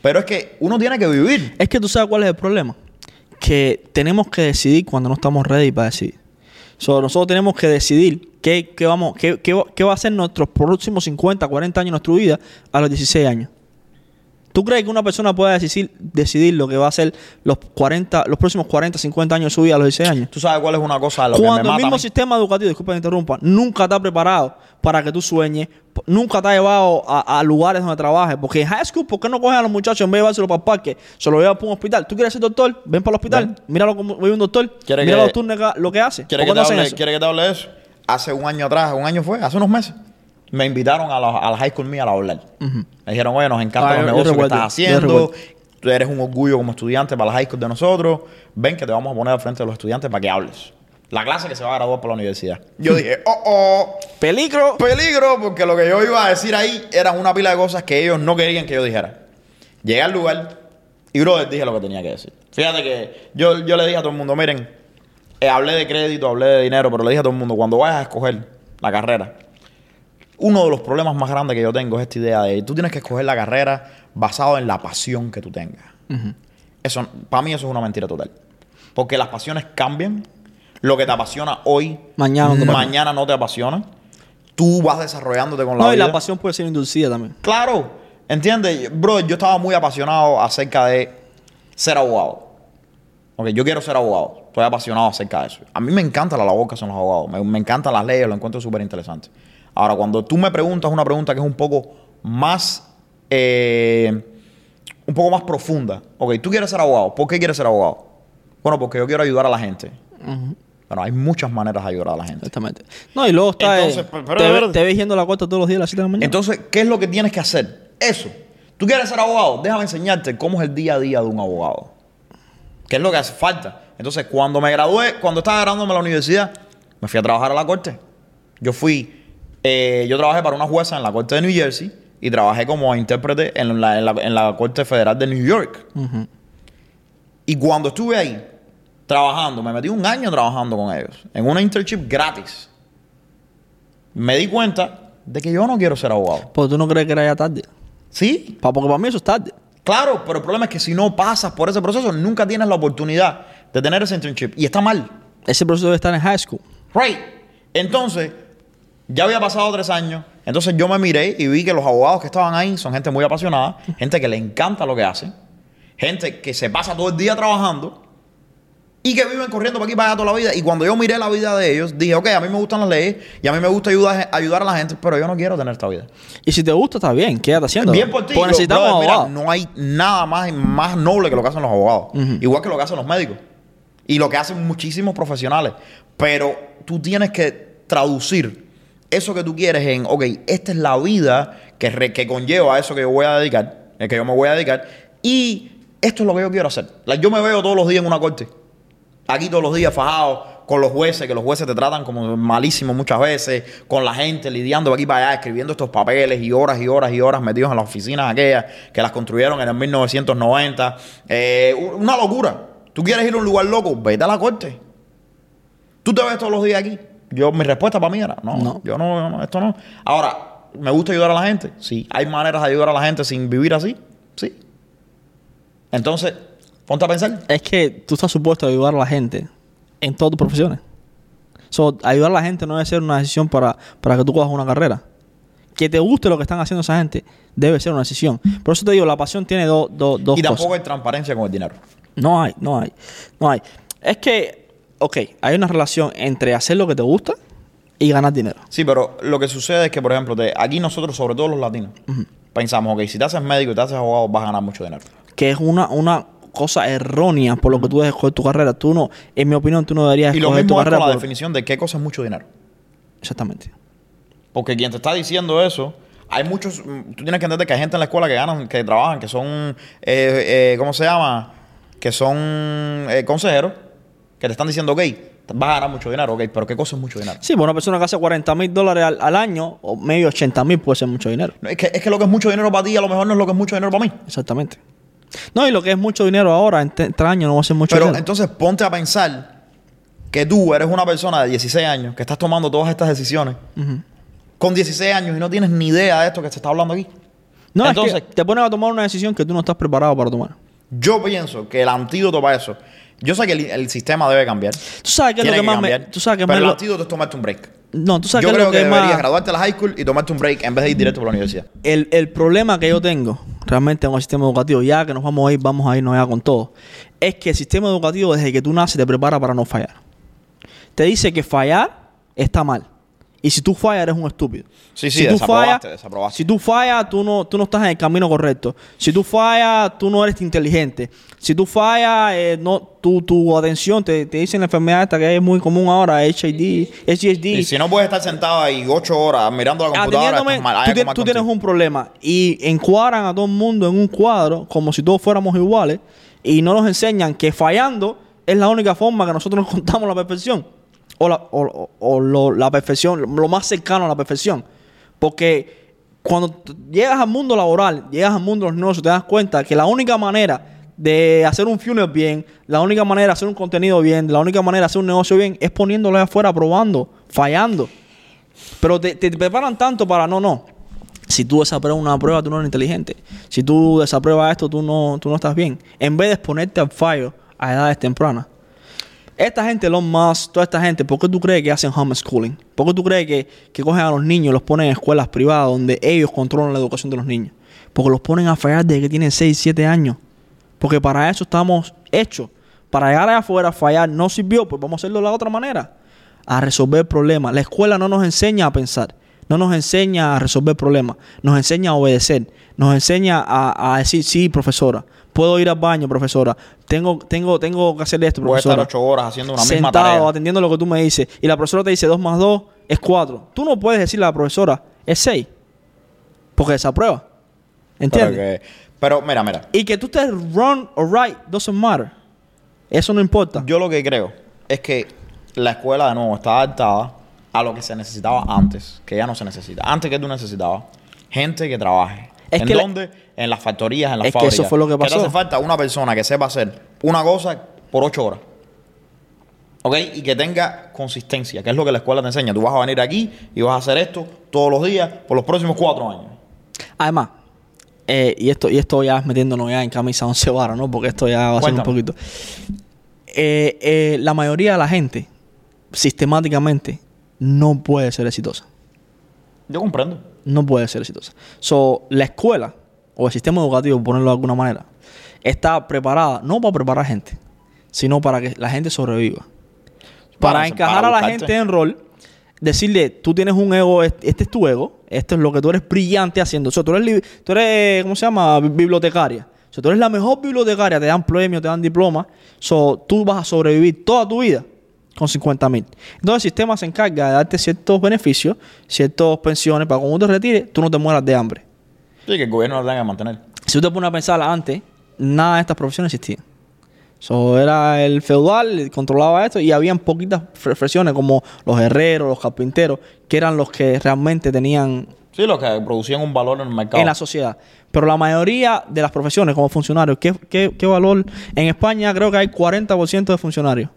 pero es que uno tiene que vivir. Es que tú sabes cuál es el problema. Que tenemos que decidir cuando no estamos ready para decidir. So, nosotros tenemos que decidir qué, qué vamos, qué, qué qué va a ser nuestros próximos 50, 40 años de nuestra vida a los 16 años. ¿Tú crees que una persona pueda decidir, decidir lo que va a ser los 40, los próximos 40, 50 años de su vida a los 16 años? Tú sabes cuál es una cosa lo que me Cuando el mismo sistema educativo, disculpa que interrumpa, nunca te ha preparado para que tú sueñes, nunca te ha llevado a, a lugares donde trabajes. Porque en high school, ¿por qué no cogen a los muchachos en vez de llevárselo para el parque? Se lo llevan para un hospital. ¿Tú quieres ser doctor? Ven para el hospital. Ven. Míralo como vive un doctor. ¿Quiere Mira que- los turnos lo que hace. ¿Quiere ¿Por que, qué te no hacen hable, eso? quiere que te hable de eso? Hace un año atrás, un año fue, hace unos meses, me invitaron a la, a la high school mía a hablar. Me dijeron, oye, nos encantan Ah, los negocios que estás haciendo. Tú eres un orgullo como estudiante para la high school de nosotros. Ven que te vamos a poner al frente de los estudiantes para que hables. La clase que se va a graduar por la universidad. Yo dije, oh, oh, Peligro. peligro, porque lo que yo iba a decir ahí eran una pila de cosas que ellos no querían que yo dijera. Llegué al lugar y, brother, dije lo que tenía que decir. Fíjate que yo, yo le dije a todo el mundo, miren, eh, hablé de crédito, hablé de dinero, pero le dije a todo el mundo, cuando vayas a escoger la carrera, uno de los problemas más grandes que yo tengo es esta idea de tú tienes que escoger la carrera basado en la pasión que tú tengas. Eso, para mí eso es una mentira total. Porque las pasiones cambian. Lo que te apasiona hoy, Mañana no te mañana no te apasiona. Tú vas desarrollándote con la No, y la pasión puede ser inducida también. Claro, ¿entiendes? Bro, yo estaba muy apasionado acerca de ser abogado. Ok, yo quiero ser abogado. Estoy apasionado acerca de eso. A mí me encanta la labor que hacen los abogados. Me, me encantan las leyes, lo encuentro súper interesante. Ahora, cuando tú me preguntas una pregunta que es un poco más... eh, un poco más profunda. Ok, tú quieres ser abogado. ¿Por qué quieres ser abogado? Bueno, porque yo quiero ayudar a la gente. Bueno, hay muchas maneras de ayudar a la gente. Exactamente. No, y luego está. Entonces, eh, pero- pero te, ve- te ves yendo a la cuarta todos los días a las 7 de la mañana. Entonces, ¿qué es lo que tienes que hacer? Eso. ¿Tú quieres ser abogado? Déjame enseñarte cómo es el día a día de un abogado. ¿Qué es lo que hace falta? Entonces, cuando me gradué, cuando estaba graduándome a la universidad, me fui a trabajar a la corte. Yo fui, eh, yo trabajé para una jueza en la corte de New Jersey y trabajé como intérprete en la, en la- en la corte federal de New York. Y cuando estuve ahí trabajando, me metí un año trabajando con ellos, en una internship gratis. Me di cuenta de que yo no quiero ser abogado. Porque tú no crees que era ya tarde. Sí, Pa- Porque para mí eso es tarde. claro, pero el problema es que si no pasas por ese proceso, nunca tienes la oportunidad de tener ese internship. Y está mal. Ese proceso debe estar en high school. Right. Entonces, ya había pasado tres años. Entonces yo me miré y vi que los abogados que estaban ahí son gente muy apasionada, gente que le encanta lo que hacen, gente que se pasa todo el día trabajando y que viven corriendo para aquí para allá toda la vida. Y cuando yo miré la vida de ellos, dije, ok, a mí me gustan las leyes y a mí me gusta ayudar, ayudar a la gente, pero yo no quiero tener esta vida. Y si te gusta, está bien. Quédate haciendo. Bien por ti. Lo- necesitamos brother, mira, no hay nada más, más noble que lo que hacen los abogados. Igual que lo que hacen los médicos. Y lo que hacen muchísimos profesionales. Pero tú tienes que traducir eso que tú quieres en, ok, esta es la vida que, re- que conlleva a eso que yo voy a dedicar, eh, que yo me voy a dedicar. Y esto es lo que yo quiero hacer. Yo me veo todos los días en una corte. Aquí todos los días fajado con los jueces, que los jueces te tratan como malísimos muchas veces, con la gente lidiando aquí para allá, escribiendo estos papeles y horas y horas y horas metidos en las oficinas aquellas que las construyeron en el 1990. Eh, una locura. ¿Tú quieres ir a un lugar loco? Vete a la corte. ¿Tú te ves todos los días aquí? Yo, mi respuesta para mí era, no, No. yo no, yo no, esto no. Ahora, ¿me gusta ayudar a la gente? Sí. ¿Hay maneras de ayudar a la gente sin vivir así? Sí. Entonces, ponte a pensar. Es que tú estás supuesto a ayudar a la gente en todas tus profesiones. So, ayudar a la gente no debe ser una decisión para, para que tú cojas una carrera. Que te guste lo que están haciendo esa gente debe ser una decisión. Por eso te digo, la pasión tiene do- do- dos y cosas. tampoco hay transparencia con el dinero. No hay, no hay, no hay. Es que, ok, hay una relación entre hacer lo que te gusta y ganar dinero. Sí, pero lo que sucede es que, por ejemplo, te- aquí nosotros, sobre todo los latinos, pensamos, ok, si te haces médico y te haces abogado, vas a ganar mucho dinero. Que es una, una cosa errónea por lo que tú debes escoger tu carrera. Tú no, en mi opinión, tú no deberías Y lo escoger tu mismo es con carrera la por- definición de qué cosa es mucho dinero. Exactamente. Porque quien te está diciendo eso, hay muchos, mm, tú tienes que entender que hay gente en la escuela que ganan, que trabajan, que son, eh, eh, ¿cómo se llama? Que son eh, consejeros, que te están diciendo, ok, vas a ganar mucho dinero, ok, pero ¿qué cosa es mucho dinero? Sí, para una persona que hace 40 mil dólares al, al año, o medio 80 mil puede ser mucho dinero. No, Es que, es que lo que es mucho dinero para ti a lo mejor no es lo que es mucho dinero para mí. Exactamente. No, y lo que es mucho dinero ahora, en tre- tres años no va a ser mucho Pero dinero. entonces ponte a pensar que tú eres una persona de 16 años que estás tomando todas estas decisiones con 16 años y no tienes ni idea de esto que se está hablando aquí. no, entonces, es que te pones a tomar una decisión que tú no estás preparado para tomar. yo pienso que el antídoto para eso, yo sé que el, el sistema debe cambiar. Tú sabes qué es lo que más me... cambiar, Tú sabes que pero el es tomarte un break. No, tú sabes Yo qué es creo lo que, que, deberías más... graduarte de la high school y tomarte un break en vez de ir directo por la universidad. El, el problema que yo tengo realmente con el sistema educativo, ya que nos vamos a ir, vamos a irnos ya con todo, es que el sistema educativo desde que tú naces te prepara para no fallar. Te dice que fallar está mal. Y si tú fallas, eres un estúpido. Sí, sí, si tú desaprobaste, fallas, desaprobaste. Si tú fallas, tú no, tú no estás en el camino correcto. Si tú fallas, tú no eres inteligente. Si tú fallas, eh, no, tu, tu atención, te, te dicen la enfermedad esta que es muy común ahora, HID, HGHD. Y si no puedes estar sentado ahí 8 horas mirando la computadora, Atendiéndome, estás mal. Tú, tú tienes un problema y encuadran a todo el mundo en un cuadro como si todos fuéramos iguales y no nos enseñan que fallando es la única forma que nosotros nos contamos la perfección o la, o- o- lo- la perfección, lo más cercano a la perfección. Porque cuando llegas al mundo laboral, llegas al mundo de los negocios, te das cuenta que la única manera de hacer un funnel bien, la única manera de hacer un contenido bien, la única manera de hacer un negocio bien es poniéndolo ahí afuera, probando, fallando. Pero te, te preparan tanto para, no, no. Si tú desapruebas una prueba, tú no eres inteligente. Si tú desapruebas esto, tú no, tú no estás bien. En vez de exponerte al fallo a edades tempranas. Esta gente, los más, toda esta gente, ¿por qué tú crees que hacen homeschooling? ¿Por qué tú crees que, que cogen a los niños y los ponen en escuelas privadas donde ellos controlan la educación de los niños? Porque los ponen a fallar desde que tienen 6, 7 años. Porque para eso estamos hechos. Para llegar allá afuera fallar no sirvió, pues vamos a hacerlo de la otra manera. A resolver problemas. La escuela no nos enseña a pensar. No nos enseña a resolver problemas. Nos enseña a obedecer. Nos enseña a, a decir, sí, profesora. Puedo ir al baño, profesora. Tengo, tengo, tengo que hacer esto, Voy a estar profesora. ocho horas haciendo una misma Sentado, tarea. atendiendo lo que tú me dices. Y la profesora te dice 2 más 2 es 4. Tú no puedes decirle a la profesora, es 6. Porque desaprueba. Pero, ¿Entiendes? que- pero mira, mira. Y que tú estés wrong or right doesn't matter. Eso no importa. Yo lo que creo es que la escuela de nuevo está adaptada a lo que se necesitaba antes, que ya no se necesita. Antes que tú necesitabas gente que trabaje. Es ¿En que la- dónde? En las factorías, en las Es que fábricas. eso fue lo que te pasó. hace falta una persona que sepa hacer una cosa por ocho horas. ¿Ok? Y que tenga consistencia, que es lo que la escuela te enseña. Tú vas a venir aquí y vas a hacer esto todos los días por los próximos cuatro años. Además, eh, y esto y esto ya metiéndonos ya en camisa once varas, ¿no? Porque esto ya va a ser un poquito. Eh, eh, la mayoría de la gente, sistemáticamente, no puede ser exitosa. Yo comprendo. No puede ser exitosa. So, la escuela, o el sistema educativo, por ponerlo de alguna manera, está preparada no para preparar gente, sino para que la gente sobreviva. Para encajar para a la gente en rol, decirle, tú tienes un ego, este es tu ego, esto es lo que tú eres brillante haciendo. O sea, tú eres, tú eres ¿cómo se llama? Bi- Bibliotecaria. O sea, tú eres la mejor bibliotecaria, te dan premios, te dan diplomas. So, tú vas a sobrevivir toda tu vida con 50 mil. Entonces el sistema se encarga de darte ciertos beneficios, ciertas pensiones, para cuando te retires, tú no te mueras de hambre. Sí, que el gobierno lo tenga que mantener. Si tú te pones a pensar antes, nada de estas profesiones existían. So, era el feudal, controlaba esto y habían poquitas profesiones como los herreros, los carpinteros, que eran los que realmente tenían Sí, los que producían un valor en el mercado. en la sociedad. Pero la mayoría de las profesiones como funcionarios, ¿qué, qué, qué valor? En España creo que hay 40% de funcionarios.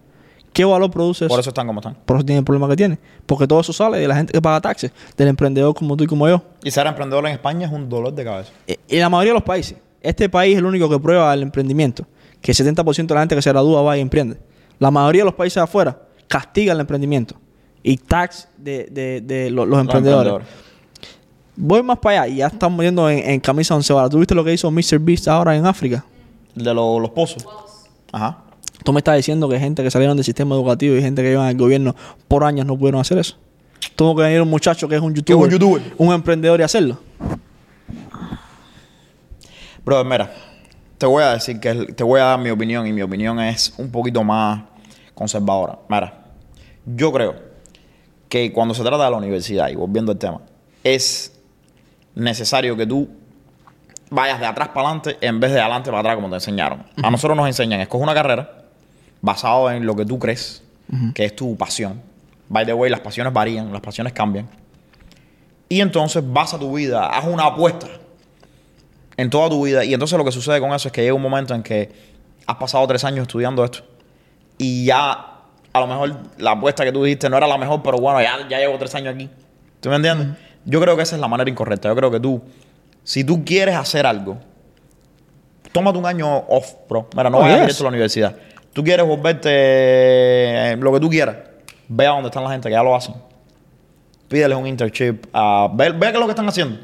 ¿Qué valor produce eso? Por eso están como están. Por eso tiene el problema que tiene. Porque todo eso sale de la gente que paga taxes, del emprendedor como tú y como yo. Y ser emprendedor en España es un dolor de cabeza. Eh, En la mayoría de los países. Este país es el único que prueba el emprendimiento. Que el 70% de la gente que se gradúa va y emprende. La mayoría de los países de afuera castigan el emprendimiento. Y tax de, de- de lo- los, emprendedores. Voy más para allá y ya estamos viendo en, en camisa once varas. ¿Tú viste lo que hizo Mr. Beast ahora en África? De lo- los pozos. Ajá. Tú me estás diciendo que gente que salieron del sistema educativo y gente que llevan al gobierno por años no pudieron hacer eso. Tuvo que venir un muchacho que es un youtuber, un youtuber. un emprendedor y hacerlo. Brother, mira, te voy a decir que te voy a dar mi opinión y mi opinión es un poquito más conservadora. Mira, yo creo que cuando se trata de la universidad, y volviendo al tema, es necesario que tú vayas de atrás para adelante en vez de adelante para atrás como te enseñaron. A nosotros nos enseñan, escoge una carrera basado en lo que tú crees que es tu pasión. By the way, las pasiones varían, las pasiones cambian. Y entonces basa tu vida, haz una apuesta en toda tu vida. Y entonces lo que sucede con eso es que llega un momento en que has pasado tres años estudiando esto y ya a lo mejor la apuesta que tú dijiste no era la mejor, pero bueno, ya, ya llevo tres años aquí. ¿Tú me entiendes? Yo creo que esa es la manera incorrecta. Yo creo que tú, si tú quieres hacer algo, tómate un año off, bro. Mira, no Oh, vayas yes. directo a la universidad. Tú quieres volverte eh, lo que tú quieras. Ve a donde están la gente que ya lo hacen. Pídeles un internship. ah, ve, ve qué es lo que están haciendo.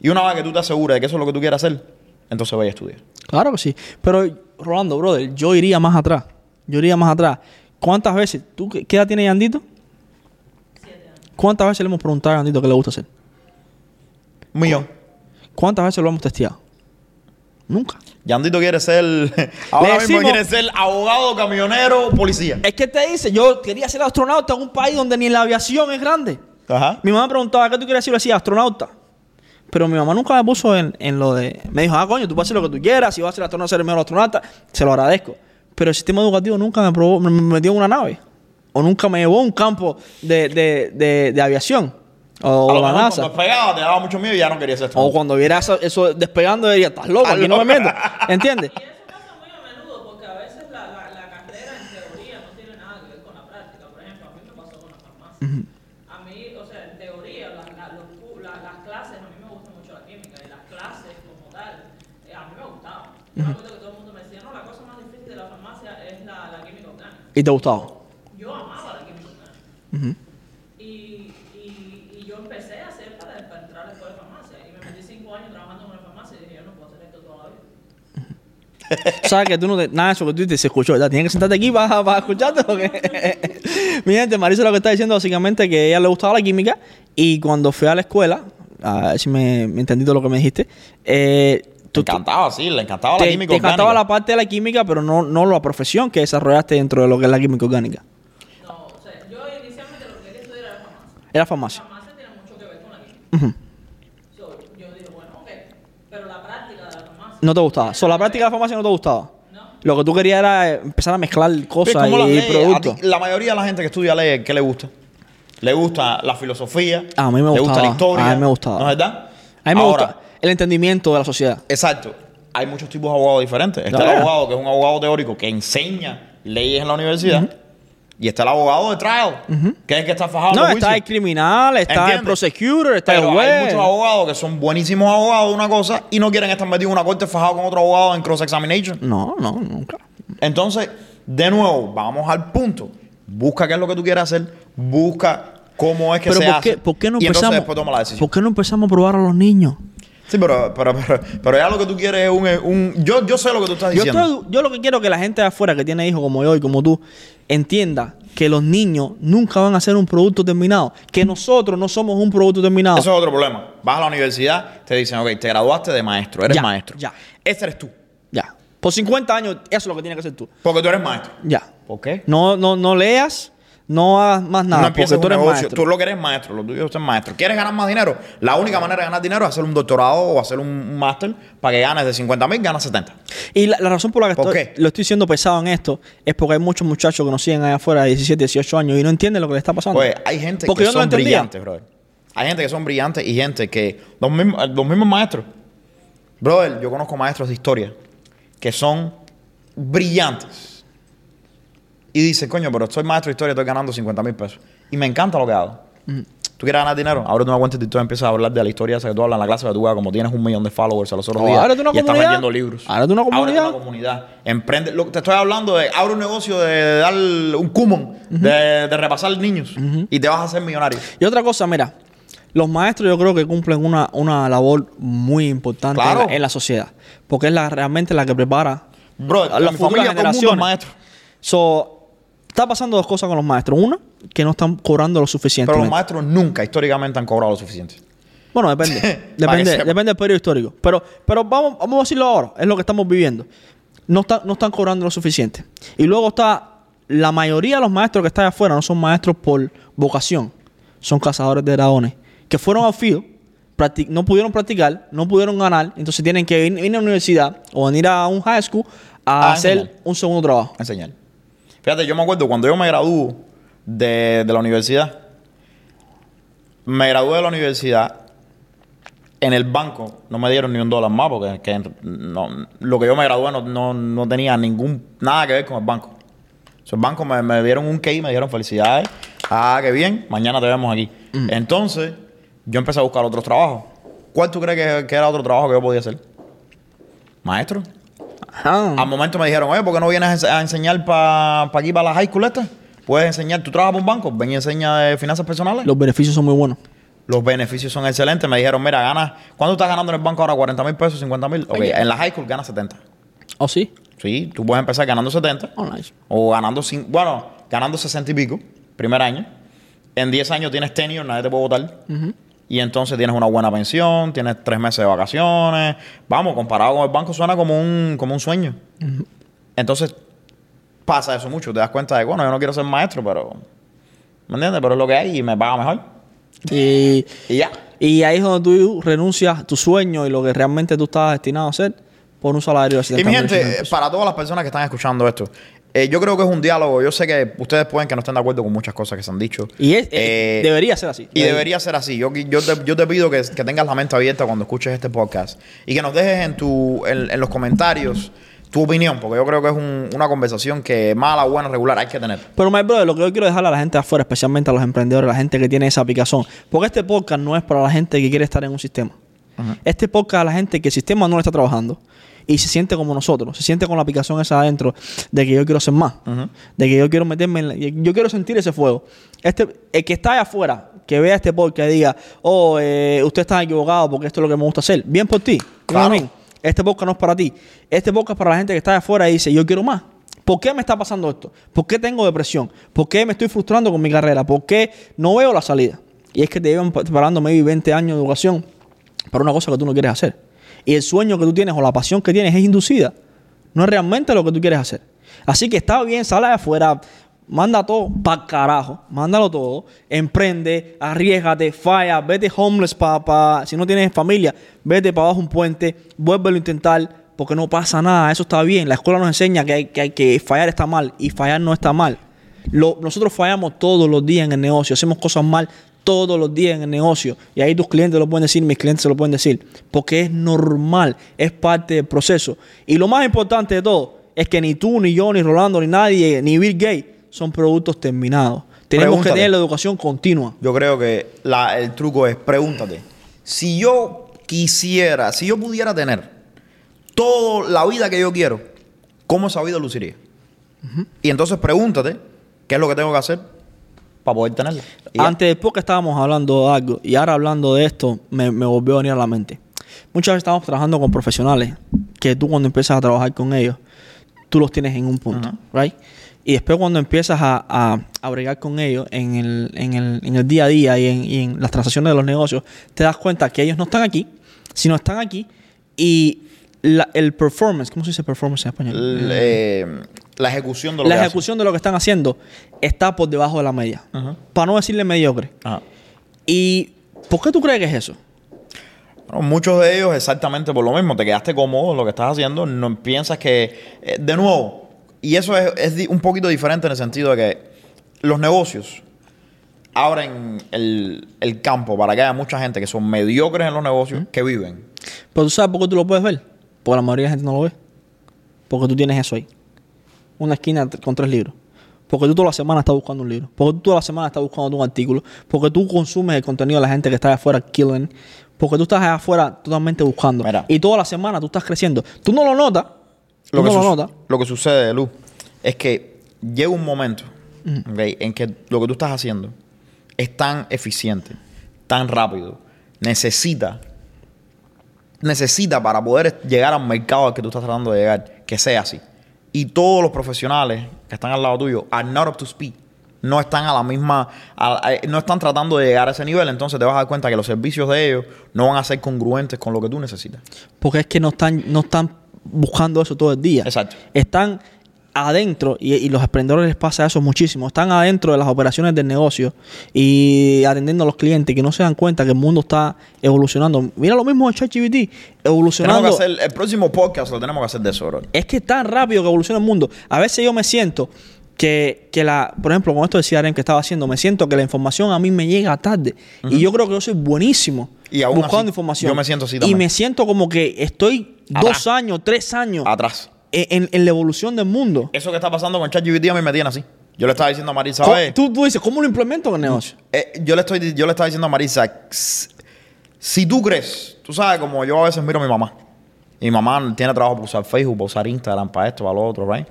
Y una vez que tú te asegures de que eso es lo que tú quieres hacer, entonces vaya a estudiar. Claro que sí. Pero, Rolando, brother, yo iría más atrás. Yo iría más atrás. ¿Cuántas veces? ¿Tú qué qué edad tiene Yandito? ¿Cuántas veces le hemos preguntado a Yandito qué le gusta hacer? Un millón. ¿Cuántas veces lo hemos testeado? Nunca. Yandito quiere ser. *laughs* Ahora Le mismo decimos- quiere ser abogado, camionero, policía. Es que te dice, yo quería ser astronauta en un país donde ni la aviación es grande. Ajá. Mi mamá me preguntaba, ¿qué tú quieres decir? Yo decía, astronauta. Pero mi mamá nunca me puso en, en lo de... Me dijo, ah, coño, tú puedes hacer lo que tú quieras. Si vas a ser astronauta, ser el mejor astronauta. Se lo agradezco. Pero el sistema educativo nunca me, probó, me me metió en una nave. O nunca me llevó a un campo de, de, de, de aviación. O la mejor NASA. Te daba mucho miedo y ya no querías esto. O cuando viera eso, eso despegando, diría, estás loco, aquí no me meto. *laughs* ¿Entiendes? Y eso pasa muy a menudo, porque a veces la, carrera en teoría no tiene nada que ver con la práctica. Por ejemplo, a mí me pasó con la farmacia. A mí, o sea, en teoría, las clases, a mí me gusta mucho la química y las clases como tal, eh, a mí me gustaban. Yo me acuerdo que todo el mundo me decía, no, la cosa más difícil de la farmacia es la, química orgánica. ¿Y te gustaba? Yo amaba la química orgánica. Uh -huh. *laughs* ¿Sabes que tú no te, nada eso que tú dices se escuchó, ¿verdad? Tienes que sentarte aquí para, para escucharte porque... *laughs* Mi gente, Marisa lo que está diciendo básicamente que a ella le gustaba la química y cuando fui a la escuela, a ver si me, me entendí todo lo que me dijiste, eh, Te encantaba, sí, le encantaba te, la química te encantaba orgánica. la parte de la química, pero no, no la profesión que desarrollaste dentro de lo que es la química orgánica. No, o sea, yo inicialmente lo que quería estudiar era farmacia. Era farmacia. La farmacia tiene mucho que ver con la química. So, yo dije, bueno, ok, pero la práctica de la farmacia. No te gustaba. Solo la práctica de la farmacia no te gustaba. No. Lo que tú querías era empezar a mezclar Sí, cosas y leyes. Productos. ti- La mayoría de la gente que estudia leyes, ¿qué le gusta? Le gusta la filosofía. A mí me Le gusta gustaba. la historia. A mí me gustaba. ¿No es verdad? A mí me Ahora, gusta el entendimiento de la sociedad. Exacto. Hay muchos tipos de abogados diferentes. Está Claro. el abogado que es un abogado teórico que enseña leyes en la universidad. Y está el abogado de trial, que es el que está fajado No, está el criminal, está el ¿Entiendes? prosecutor, está Pero el juez. hay muchos abogados que son buenísimos abogados de una cosa y no quieren estar metidos en una corte fajado con otro abogado en cross-examination. No, no, nunca. Entonces, de nuevo, vamos al punto. Busca qué es lo que tú quieres hacer. Busca cómo es que Pero se ¿por hace. qué, ¿por qué no y entonces empezamos? después toma la decisión. ¿Por qué no empezamos a probar a los niños? Sí, pero, pero, pero, pero ya lo que tú quieres es un... un yo, yo sé lo que tú estás Yo, diciendo. estoy- yo lo que quiero es que la gente de afuera que tiene hijos como yo y como tú entienda que los niños nunca van a ser un producto terminado. Que nosotros no somos un producto terminado. Eso es otro problema. Vas a la universidad, te dicen, ok, te graduaste de maestro, eres Ya, maestro. ya. Ese eres tú. Ya. Por 50 años, eso es lo que tienes que hacer tú. Porque tú eres maestro. Ya. ¿Por qué? No, no, no leas, no hagas más nada. no porque empieces tú un eres negocio. maestro. Tú lo que eres maestro, lo tuyo es maestro. ¿Quieres ganar más dinero? La única manera de ganar dinero es hacer un doctorado o hacer un, máster para que ganes de 50 mil, ganas 70. Y la, la razón por la que ¿Por estoy, lo estoy diciendo pesado en esto es porque hay muchos muchachos que nos siguen allá afuera de 17, 18 años y no entienden lo que les está pasando. Pues hay gente Porque que yo no lo son entendía. brillantes, brother. Hay gente que son brillantes y gente que. Los mismos, los mismos maestros. Brother, yo conozco maestros de historia que son brillantes. Y dicen, coño, pero soy maestro de historia, estoy ganando 50 mil pesos. Y me encanta lo que hago. ¿Tú quieres ganar dinero? Ábrete una cuenta y empiezas a hablar de la historia esa que tú hablas en la clase de tu como tienes un millón de followers a los otros O días. ábrete una y estás vendiendo libros. Ábrete una comunidad. Ábrete una comunidad. Emprende. Lo, te estoy hablando de abre un negocio de, dar un coupon, de, de repasar niños. Y te vas a hacer millonario. Y otra cosa, mira, los maestros yo creo que cumplen una, una labor muy importante Claro. en, la, en la sociedad. Porque es la, realmente la que prepara Bro, a mi futuras familia todo el mundo es maestro. So, está pasando dos cosas con los maestros. Una, que no están cobrando lo suficiente. Pero los maestros nunca históricamente han cobrado lo suficiente. Bueno, depende. *laughs* Depende, depende del periodo histórico. Pero, pero vamos, vamos a decirlo ahora. Es lo que estamos viviendo. No, está- no están cobrando lo suficiente. Y luego está... La mayoría de los maestros que están allá afuera no son maestros por vocación. Son cazadores de dragones. Que fueron al field, no pudieron practicar, no pudieron ganar. Entonces tienen que ir, ir a la universidad o venir a un high school a A hacer enseñar. un segundo trabajo. Enseñar. Fíjate, yo me acuerdo cuando yo me gradué de, de la universidad, me gradué de la universidad, en el banco no me dieron ni un dólar más porque que no- lo que yo me gradué no, no, no tenía ningún nada que ver con el banco. O sea, el banco me, me dieron un key, me dieron felicidades. Ah, qué bien, mañana te vemos aquí. Entonces, yo empecé a buscar otros trabajos. ¿Cuál tú crees que, que era otro trabajo que yo podía hacer? Maestro. Ajá. Al momento me dijeron, oye, ¿por qué no vienes a enseñar para aquí, para la high school esta? Puedes enseñar, tú trabajas para un banco, ven y enseña de finanzas personales. Los beneficios son muy buenos. Los beneficios son excelentes. Me dijeron, mira, ganas, ¿cuánto estás ganando en el banco ahora? ¿40 mil pesos, 50 mil? Ok, en la high school ganas 70. ¿Oh, sí? Sí, tú puedes empezar ganando 70 Oh, nice. o ganando, bueno, ganando 60 y pico, primer año. En 10 años tienes tenure, nadie te puede votar. Y entonces tienes una buena pensión, tienes tres meses de vacaciones. Vamos, comparado con el banco suena como un, como un sueño. Entonces pasa eso mucho. Te das cuenta de, bueno, yo no quiero ser maestro, pero... ¿Me entiendes? Pero es lo que hay y me paga mejor. Y, Y ya. y ahí es donde tú renuncias tu sueño y lo que realmente tú estabas destinado a hacer por un salario de Y 70 mi mil, 80 gente, para todas las personas que están escuchando esto, eh, yo creo que es un diálogo. Yo sé que ustedes pueden que no estén de acuerdo con muchas cosas que se han dicho. Y es- eh, Eh, debería ser así. Y debería ser así. Yo, yo, te, yo te pido que, que tengas la mente abierta cuando escuches este podcast y que nos dejes en, tu, en, en los comentarios tu opinión, porque yo creo que es un- una conversación que mala, buena, regular hay que tener. Pero, my brother, lo que yo quiero dejarle a la gente afuera, especialmente a los emprendedores, a la gente que tiene esa picazón, porque este podcast no es para la gente que quiere estar en un sistema. Este podcast a la gente que el sistema no le está trabajando y se siente como nosotros, se siente con la aplicación esa adentro de que yo quiero ser más, de que yo quiero meterme en la- yo quiero sentir ese fuego. Este, el que está allá afuera, que vea este podcast y diga, oh, eh, usted está equivocado porque esto es lo que me gusta hacer, bien por ti. Claro. Este podcast no es para ti. Este podcast es para la gente que está allá afuera y dice, yo quiero más. ¿Por qué me está pasando esto? ¿Por qué tengo depresión? ¿Por qué me estoy frustrando con mi carrera? ¿Por qué no veo la salida? Y es que te llevan preparando maybe 20 años de educación para una cosa que tú no quieres hacer. Y el sueño que tú tienes o la pasión que tienes es inducida. No es realmente lo que tú quieres hacer. Así que está bien, sale de afuera, manda todo para carajo, mándalo todo, emprende, arriesgate, falla, vete homeless para, si no tienes familia, vete para abajo un puente, vuélvelo a intentar, porque no pasa nada, eso está bien. La escuela nos enseña que, hay, que, hay que fallar está mal y fallar no está mal. Lo- nosotros fallamos todos los días en el negocio, hacemos cosas mal todos los días en el negocio. Y ahí tus clientes lo pueden decir, mis clientes se lo pueden decir. Porque es normal, es parte del proceso. Y lo más importante de todo es que ni tú, ni yo, ni Rolando, ni nadie, ni Bill Gates son productos terminados. Tenemos que tener la educación continua. Yo creo que la- el truco es, pregúntate, si yo quisiera, si yo pudiera tener toda la vida que yo quiero, ¿cómo esa vida luciría? Y entonces pregúntate, ¿qué es lo que tengo que hacer para poder tenerla? Y. Antes del podcast estábamos hablando de algo y ahora hablando de esto me, me volvió a venir a la mente. Muchas veces estamos trabajando con profesionales que tú cuando empiezas a trabajar con ellos, tú los tienes en un punto, right? Y después cuando empiezas a, a, a bregar con ellos en el, en, el, en el día a día y en, y en las transacciones de los negocios, te das cuenta que ellos no están aquí, sino están aquí y la- el performance, ¿cómo se dice performance en español? L- eh, la ejecución de lo la que ejecución de lo que están haciendo está por debajo de la media. Para no decirle mediocre. ¿Y por qué tú crees que es eso? Bueno, muchos de ellos exactamente por lo mismo, te quedaste cómodo en lo que estás haciendo, no piensas que, eh, de nuevo, y eso es, es un poquito diferente en el sentido de que los negocios abren el, el campo para que haya mucha gente que son mediocres en los negocios que viven. Pero tú sabes por qué tú lo puedes ver. Porque la mayoría de la gente no lo ve. Porque tú tienes eso ahí. Una esquina con tres libros. Porque tú toda la semana estás buscando un libro. Porque tú toda la semana estás buscando un artículo. Porque tú consumes el contenido de la gente que está allá afuera killing. Porque tú estás allá afuera totalmente buscando. Mira. Y toda la semana tú estás creciendo. Tú no lo notas. Lo que, no lo suc- notas. lo que sucede, Lu, es que llega un momento en que lo que tú estás haciendo es tan eficiente, tan rápido, necesita, necesita para poder llegar al mercado al que tú estás tratando de llegar, que sea así. Y todos los profesionales que están al lado tuyo are not up to speed. No están a la misma, a- a- no están tratando de llegar a ese nivel, entonces te vas a dar cuenta que los servicios de ellos no van a ser congruentes con lo que tú necesitas. Porque es que no están, no están buscando eso todo el día. Exacto. Están adentro, y, y los emprendedores les pasa eso muchísimo, están adentro de las operaciones del negocio y atendiendo a los clientes que no se dan cuenta que el mundo está evolucionando. Mira lo mismo de ChatGPT, Tenemos evolucionando. que hacer, el próximo podcast lo tenemos que hacer de eso, bro. Es que es tan rápido que evoluciona el mundo. A veces yo me siento que, que la, por ejemplo, con esto de CRM que estaba haciendo, me siento que la información a mí me llega tarde. Y yo creo que yo soy buenísimo Y aún buscando así, información. yo me siento así Y también. me siento como que estoy Atrás. dos años, tres años Atrás. En, en la evolución del mundo. Eso que está pasando con ChatGPT a mí me tiene así. Yo le estaba diciendo a Marisa. Tú, tú dices, ¿cómo lo implemento en el negocio? Eh, yo, le estoy, yo le estaba diciendo a Marisa, si tú crees, tú sabes, como yo a veces miro a mi mamá. Y mi mamá tiene trabajo para usar Facebook, para usar Instagram, para esto, para lo otro, ¿right?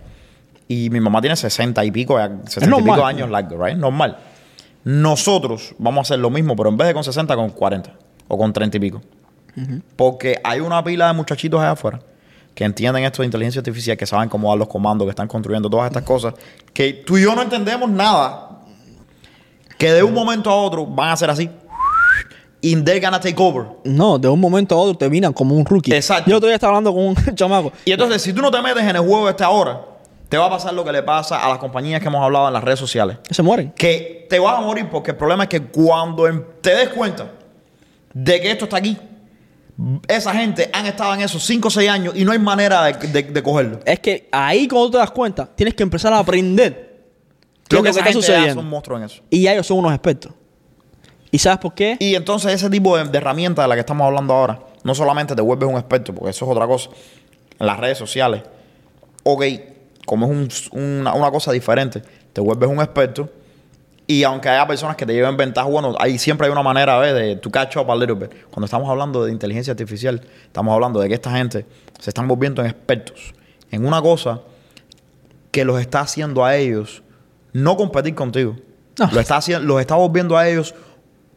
Y mi mamá tiene 60 y pico, ya, 60 y normal. pico años largos, ¿right? Normal. Nosotros vamos a hacer lo mismo, pero en vez de con 60, con 40 o con 30 y pico. Porque hay una pila de muchachitos allá afuera que entienden esto de inteligencia artificial, que saben cómo dar los comandos, que están construyendo todas estas cosas, que tú y yo no entendemos nada, que de un momento a otro van a ser así. And they're gonna take over. No, de un momento a otro te miran como un rookie. Exacto. Yo todavía estaba hablando con un *laughs* chamaco. Y entonces, si tú no te metes en el juego este ahora, te va a pasar lo que le pasa a las compañías que hemos hablado en las redes sociales. Se mueren. Que te vas a morir porque el problema es que cuando te des cuenta de que esto está aquí, esa gente han estado en esos 5 o 6 años y no hay manera de, de- de cogerlo. Es que ahí cuando te das cuenta, tienes que empezar a aprender qué Lo que está sucediendo. son monstruos en eso. Y ya ellos son unos expertos. ¿Y sabes por qué? Y entonces ese tipo de, de herramienta de la que estamos hablando ahora, no solamente te vuelves un experto, porque eso es otra cosa, en las redes sociales, ok, como es un- una, una cosa diferente, te vuelves un experto Y aunque haya personas que te lleven ventaja, bueno, hay, siempre hay una manera ¿ves? de to catch up a little bit. Cuando estamos hablando de inteligencia artificial, estamos hablando de que esta gente se están volviendo en expertos en una cosa que los está haciendo a ellos no competir contigo. No. Lo está haciendo, los está volviendo a ellos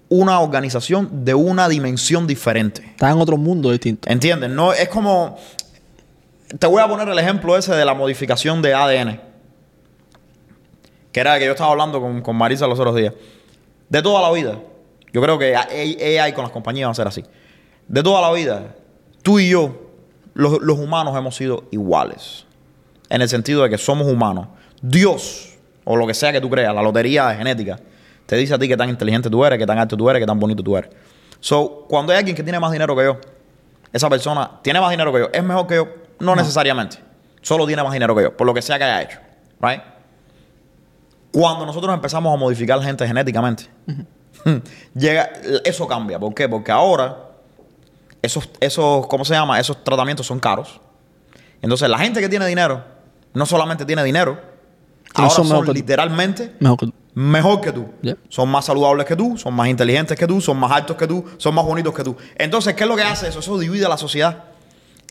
una organización de una dimensión diferente. Está en otro mundo distinto. ¿Entiendes? No, es como. Te voy a poner el ejemplo ese de la modificación de ADN. Que era el que yo estaba hablando con, con Marisa los otros días. De toda la vida. Yo creo que AI con las compañías va a ser así. De toda la vida, tú y yo, los, los humanos hemos sido iguales. En el sentido de que somos humanos. Dios, o lo que sea que tú creas, la lotería de genética, te dice a ti qué tan inteligente tú eres, qué tan alto tú eres, qué tan bonito tú eres. So, cuando hay alguien que tiene más dinero que yo, esa persona tiene más dinero que yo, es mejor que yo, no, necesariamente. Solo tiene más dinero que yo, por lo que sea que haya hecho. Right? Cuando nosotros empezamos a modificar gente genéticamente, *laughs* llega, eso cambia. ¿Por qué? Porque ahora esos, esos, ¿cómo se llama? Esos tratamientos son caros. Entonces la gente que tiene dinero, no solamente tiene dinero, ahora son literalmente Mejor que tú. mejor que tú. Yep. Son más saludables que tú, son más inteligentes que tú, son más altos que tú, son más bonitos que tú. Entonces, ¿qué es lo que hace eso? Eso divide a la sociedad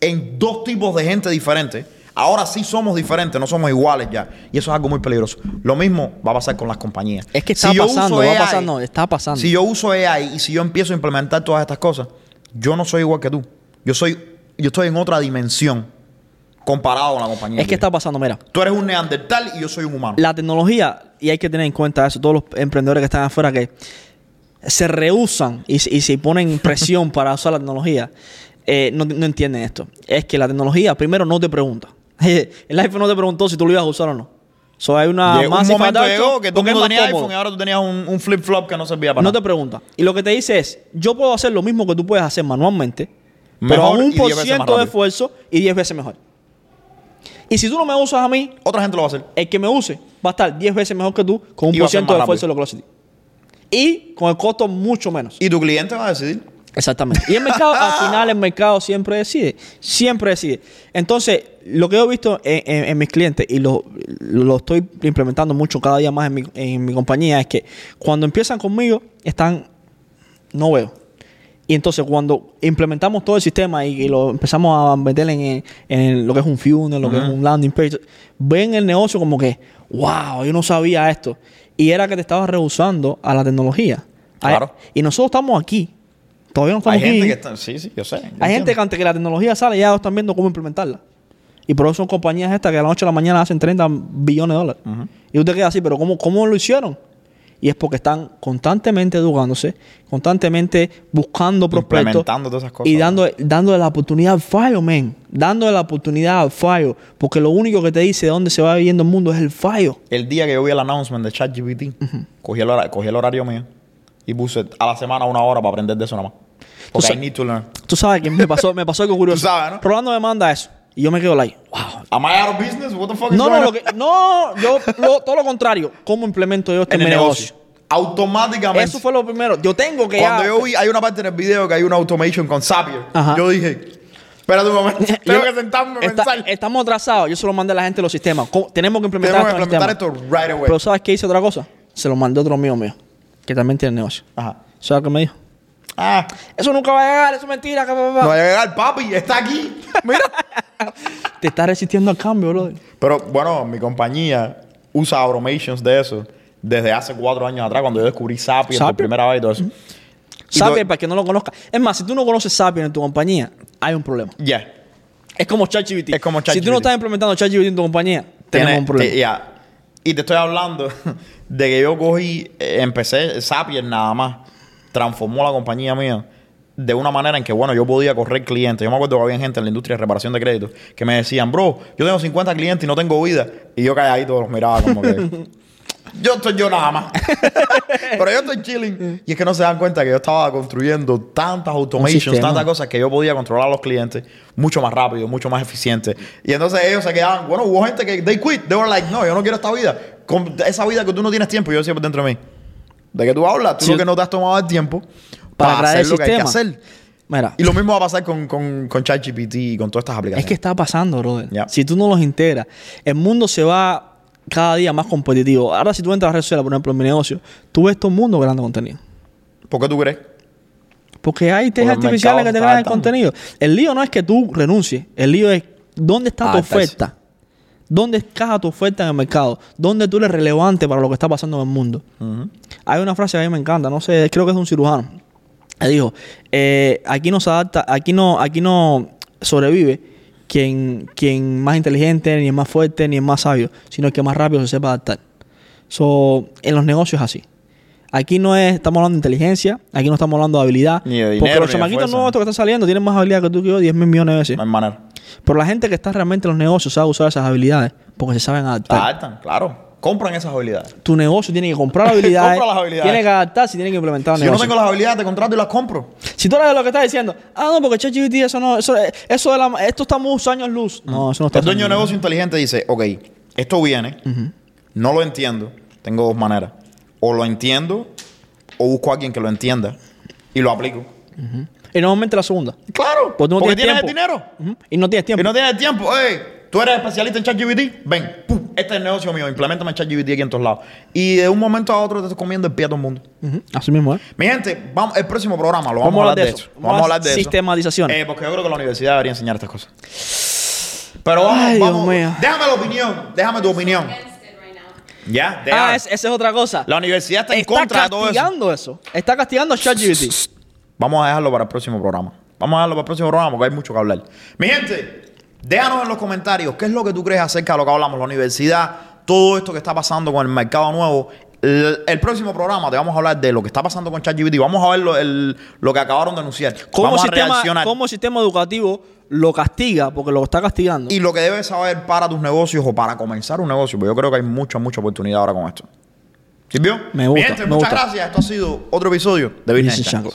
en dos tipos de gente diferentes. Ahora sí somos diferentes, no somos iguales ya. Y eso es algo muy peligroso. Lo mismo va a pasar con las compañías. Es que está Si pasando, va AI, pasando, está pasando. Si yo uso AI y si yo empiezo a implementar todas estas cosas, yo no soy igual que tú. Yo soy, yo estoy en otra dimensión comparado con la compañía. es que está pasando, mira. Tú eres un neandertal y yo soy un humano. La tecnología, y hay que tener en cuenta eso, todos los emprendedores que están afuera que se rehusan y, se- y se ponen presión *laughs* para usar la tecnología, eh, no, no entienden esto. Es que la tecnología, primero, no te pregunta. El iPhone no te preguntó si tú lo ibas a usar o no. So, hay una Llegó un momento llegó que tú no tenías iPhone y ahora tú tenías un, un flip flop que no servía para No nada. te pregunta. Y lo que te dice es, yo puedo hacer lo mismo que tú puedes hacer manualmente, pero a un por ciento de esfuerzo y 10 veces mejor. Y si tú no me usas a mí, Otra gente lo va a hacer. el que me use va a estar 10 veces mejor que tú con un por ciento de esfuerzo de lo que lo hace. Y con el costo mucho menos. Y tu cliente va a decidir. Exactamente. Y el mercado, al *laughs* final, el mercado siempre decide. Siempre decide. Entonces, lo que yo he visto en, en- en mis clientes y lo, lo estoy implementando mucho cada día más en mi, en mi compañía es que cuando empiezan conmigo, están. No veo. Y entonces, cuando implementamos todo el sistema y, y lo empezamos a meter en, en lo que es un funnel, lo que es un landing page, ven el negocio como que, wow, yo no sabía esto. Y era que te estabas rehusando a la tecnología. Claro. Y nosotros estamos aquí. Todavía no estamos Hay gente aquí. que está. Sí, sí, yo sé. yo Hay entiendo. gente que antes que la tecnología sale ya están viendo cómo implementarla. Y por eso son compañías estas que a la noche a la mañana hacen 30 billones de dólares. Y usted queda así, pero ¿cómo, ¿cómo lo hicieron? Y es porque están constantemente educándose, constantemente buscando prospectos Implementando todas esas cosas. y dando, dándole la oportunidad al fallo, men. Dándole la oportunidad al fallo. Porque lo único que te dice de dónde se va viviendo el mundo es el fallo. El día que yo vi el announcement de ChatGPT, cogí, el cogí el horario mío y puse a la semana una hora para aprender de eso nada más. I need to learn. Tú sabes que me pasó, me pasó algo curioso. *laughs* Tú sabes, ¿no? Rolando me manda eso. Y yo me quedo like, wow, Am I out of business? What the fuck is No, no, lo que- no, yo lo- todo lo contrario. ¿Cómo implemento yo este en negocio? negocio. Automáticamente. Eso fue lo primero. Yo tengo que Cuando ya- yo vi, hay una parte en el video que hay una automation con Zapier. Ajá. Yo dije, espérate un momento, *laughs* tengo que sentarme a está- pensar. Estamos atrasados. Yo se lo mandé a la gente los sistemas. ¿Cómo- Tenemos que implementar Tenemos que esto en el implementar esto right away. Pero ¿sabes qué hice otra cosa? Se lo mandé a otro amigo mío, que también tiene negocio. Ajá. ¿Sabes qué me dijo? Ah, Eso nunca va a llegar, eso es mentira. que va, va, va". no va a llegar, papi, está aquí. *laughs* Mira. Te está resistiendo al cambio, brother. Pero bueno, mi compañía usa automations de eso desde hace cuatro años atrás, cuando yo descubrí Zapier, por primera vez y todo eso. Y to- para que no lo conozca. Es más, si tú no conoces Zapier en tu compañía, hay un problema. Ya. Es como ChatGPT. Es como Si tú ChatGPT. no estás implementando ChatGPT en tu compañía, tenemos Tiene- un problema. te- ya. Y te estoy hablando *laughs* de que yo cogí, eh, empecé Zapier nada más, transformó la compañía mía de una manera en que, bueno, yo podía correr clientes. Yo me acuerdo que había gente en la industria de reparación de créditos que me decían, bro, yo tengo 50 clientes y no tengo vida. Y yo calladito los miraba como que, *laughs* yo estoy yo nada más. *laughs* Pero yo estoy chilling. Y es que no se dan cuenta que yo estaba construyendo tantas automations, tantas cosas que yo podía controlar a los clientes mucho más rápido, mucho más eficiente. Y entonces ellos se quedaban, bueno, hubo gente que they quit. They were like, no, yo no quiero esta vida. Con esa vida que tú no tienes tiempo, yo por dentro de mí. ¿De qué tú hablas? Tú Sí. lo que no te has tomado el tiempo Para para, hacer el lo que hay que hacer. Mira, Y lo mismo va a pasar con, con, con ChatGPT y con todas estas aplicaciones. Es que está pasando, brother. Si tú no los integras, el mundo se va cada día más competitivo. Ahora, si tú entras a redes sociales, por ejemplo, en mi negocio, tú ves todo el mundo creando contenido. ¿Por qué tú crees? Porque hay el artificiales que te crean el contenido. El lío no es que tú renuncies. El lío es dónde está tu oferta. ¿Dónde encaja tu oferta en el mercado? ¿Dónde tú eres relevante para lo que está pasando en el mundo? Hay una frase que a mí me encanta, no sé, creo que es de un cirujano. Él dijo, eh, aquí no se adapta, aquí no, aquí no sobrevive quien, quien más inteligente, ni es más fuerte, ni es más sabio, sino el que más rápido se sepa adaptar. So, en los negocios es así. Aquí no es, estamos hablando de inteligencia, aquí no estamos hablando de habilidad. Ni de porque dinero, los ni de chamaquitos nuevos que están saliendo tienen más habilidad que tú que yo 10 mil millones de veces. No hay manera. Pero la gente que está realmente en los negocios sabe usar esas habilidades porque se saben adaptar. Adaptan, claro. Compran esas habilidades. Tu negocio tiene que comprar *laughs* habilidades, Compra las habilidades. tiene que adaptarse y tiene que implementar el Si yo no tengo las habilidades, te contrato y las compro. Si tú eres lo que estás diciendo, ah, no, porque ChatGPT, eso no, eso, eso de la, esto está muchos años luz. No, eso no está El dueño de negocio inteligente dice, ok, esto viene, no lo entiendo, tengo dos maneras. O lo entiendo, o busco a alguien que lo entienda y lo aplico. nada. Y normalmente la segunda. Claro, Pues tú no porque tienes tienes el dinero. Y no tienes tiempo. Y no tienes tiempo. Ey, tú eres especialista en ChatGPT, ven, pum, este es el negocio mío, implementame ChatGPT aquí en todos lados. Y de un momento a otro te estás comiendo el pie a todo el mundo. Así mismo, ¿eh? Mi gente, vamos, el próximo programa lo vamos, a hablar de eso. Vamos a hablar de eso. Sistematización. Eh, porque yo creo que la universidad debería enseñar estas cosas. Pero vamos, Ay, vamos. Déjame la opinión, déjame tu opinión. Ya, ah, déjame. es- esa es otra cosa. La universidad está en contra de todo eso. castigando eso. Está castigando a ChatGPT. Vamos a dejarlo para el próximo programa. Vamos a dejarlo para el próximo programa porque hay mucho que hablar. Mi gente, déjanos en los comentarios qué es lo que tú crees acerca de lo que hablamos, la universidad, todo esto que está pasando con el mercado nuevo. El, el próximo programa te vamos a hablar de lo que está pasando con ChatGPT. Vamos a ver lo, el- lo que acabaron de anunciar. ¿Cómo vamos a sistema, reaccionar. cómo el sistema educativo lo castiga porque lo está castigando? Y lo que debes saber para tus negocios o para comenzar un negocio. Porque yo creo que hay mucha, mucha oportunidad ahora con esto. ¿Sirvió? Me gusta, Mi gente, me muchas gusta. gracias. Esto ha sido otro episodio de Business. Channel.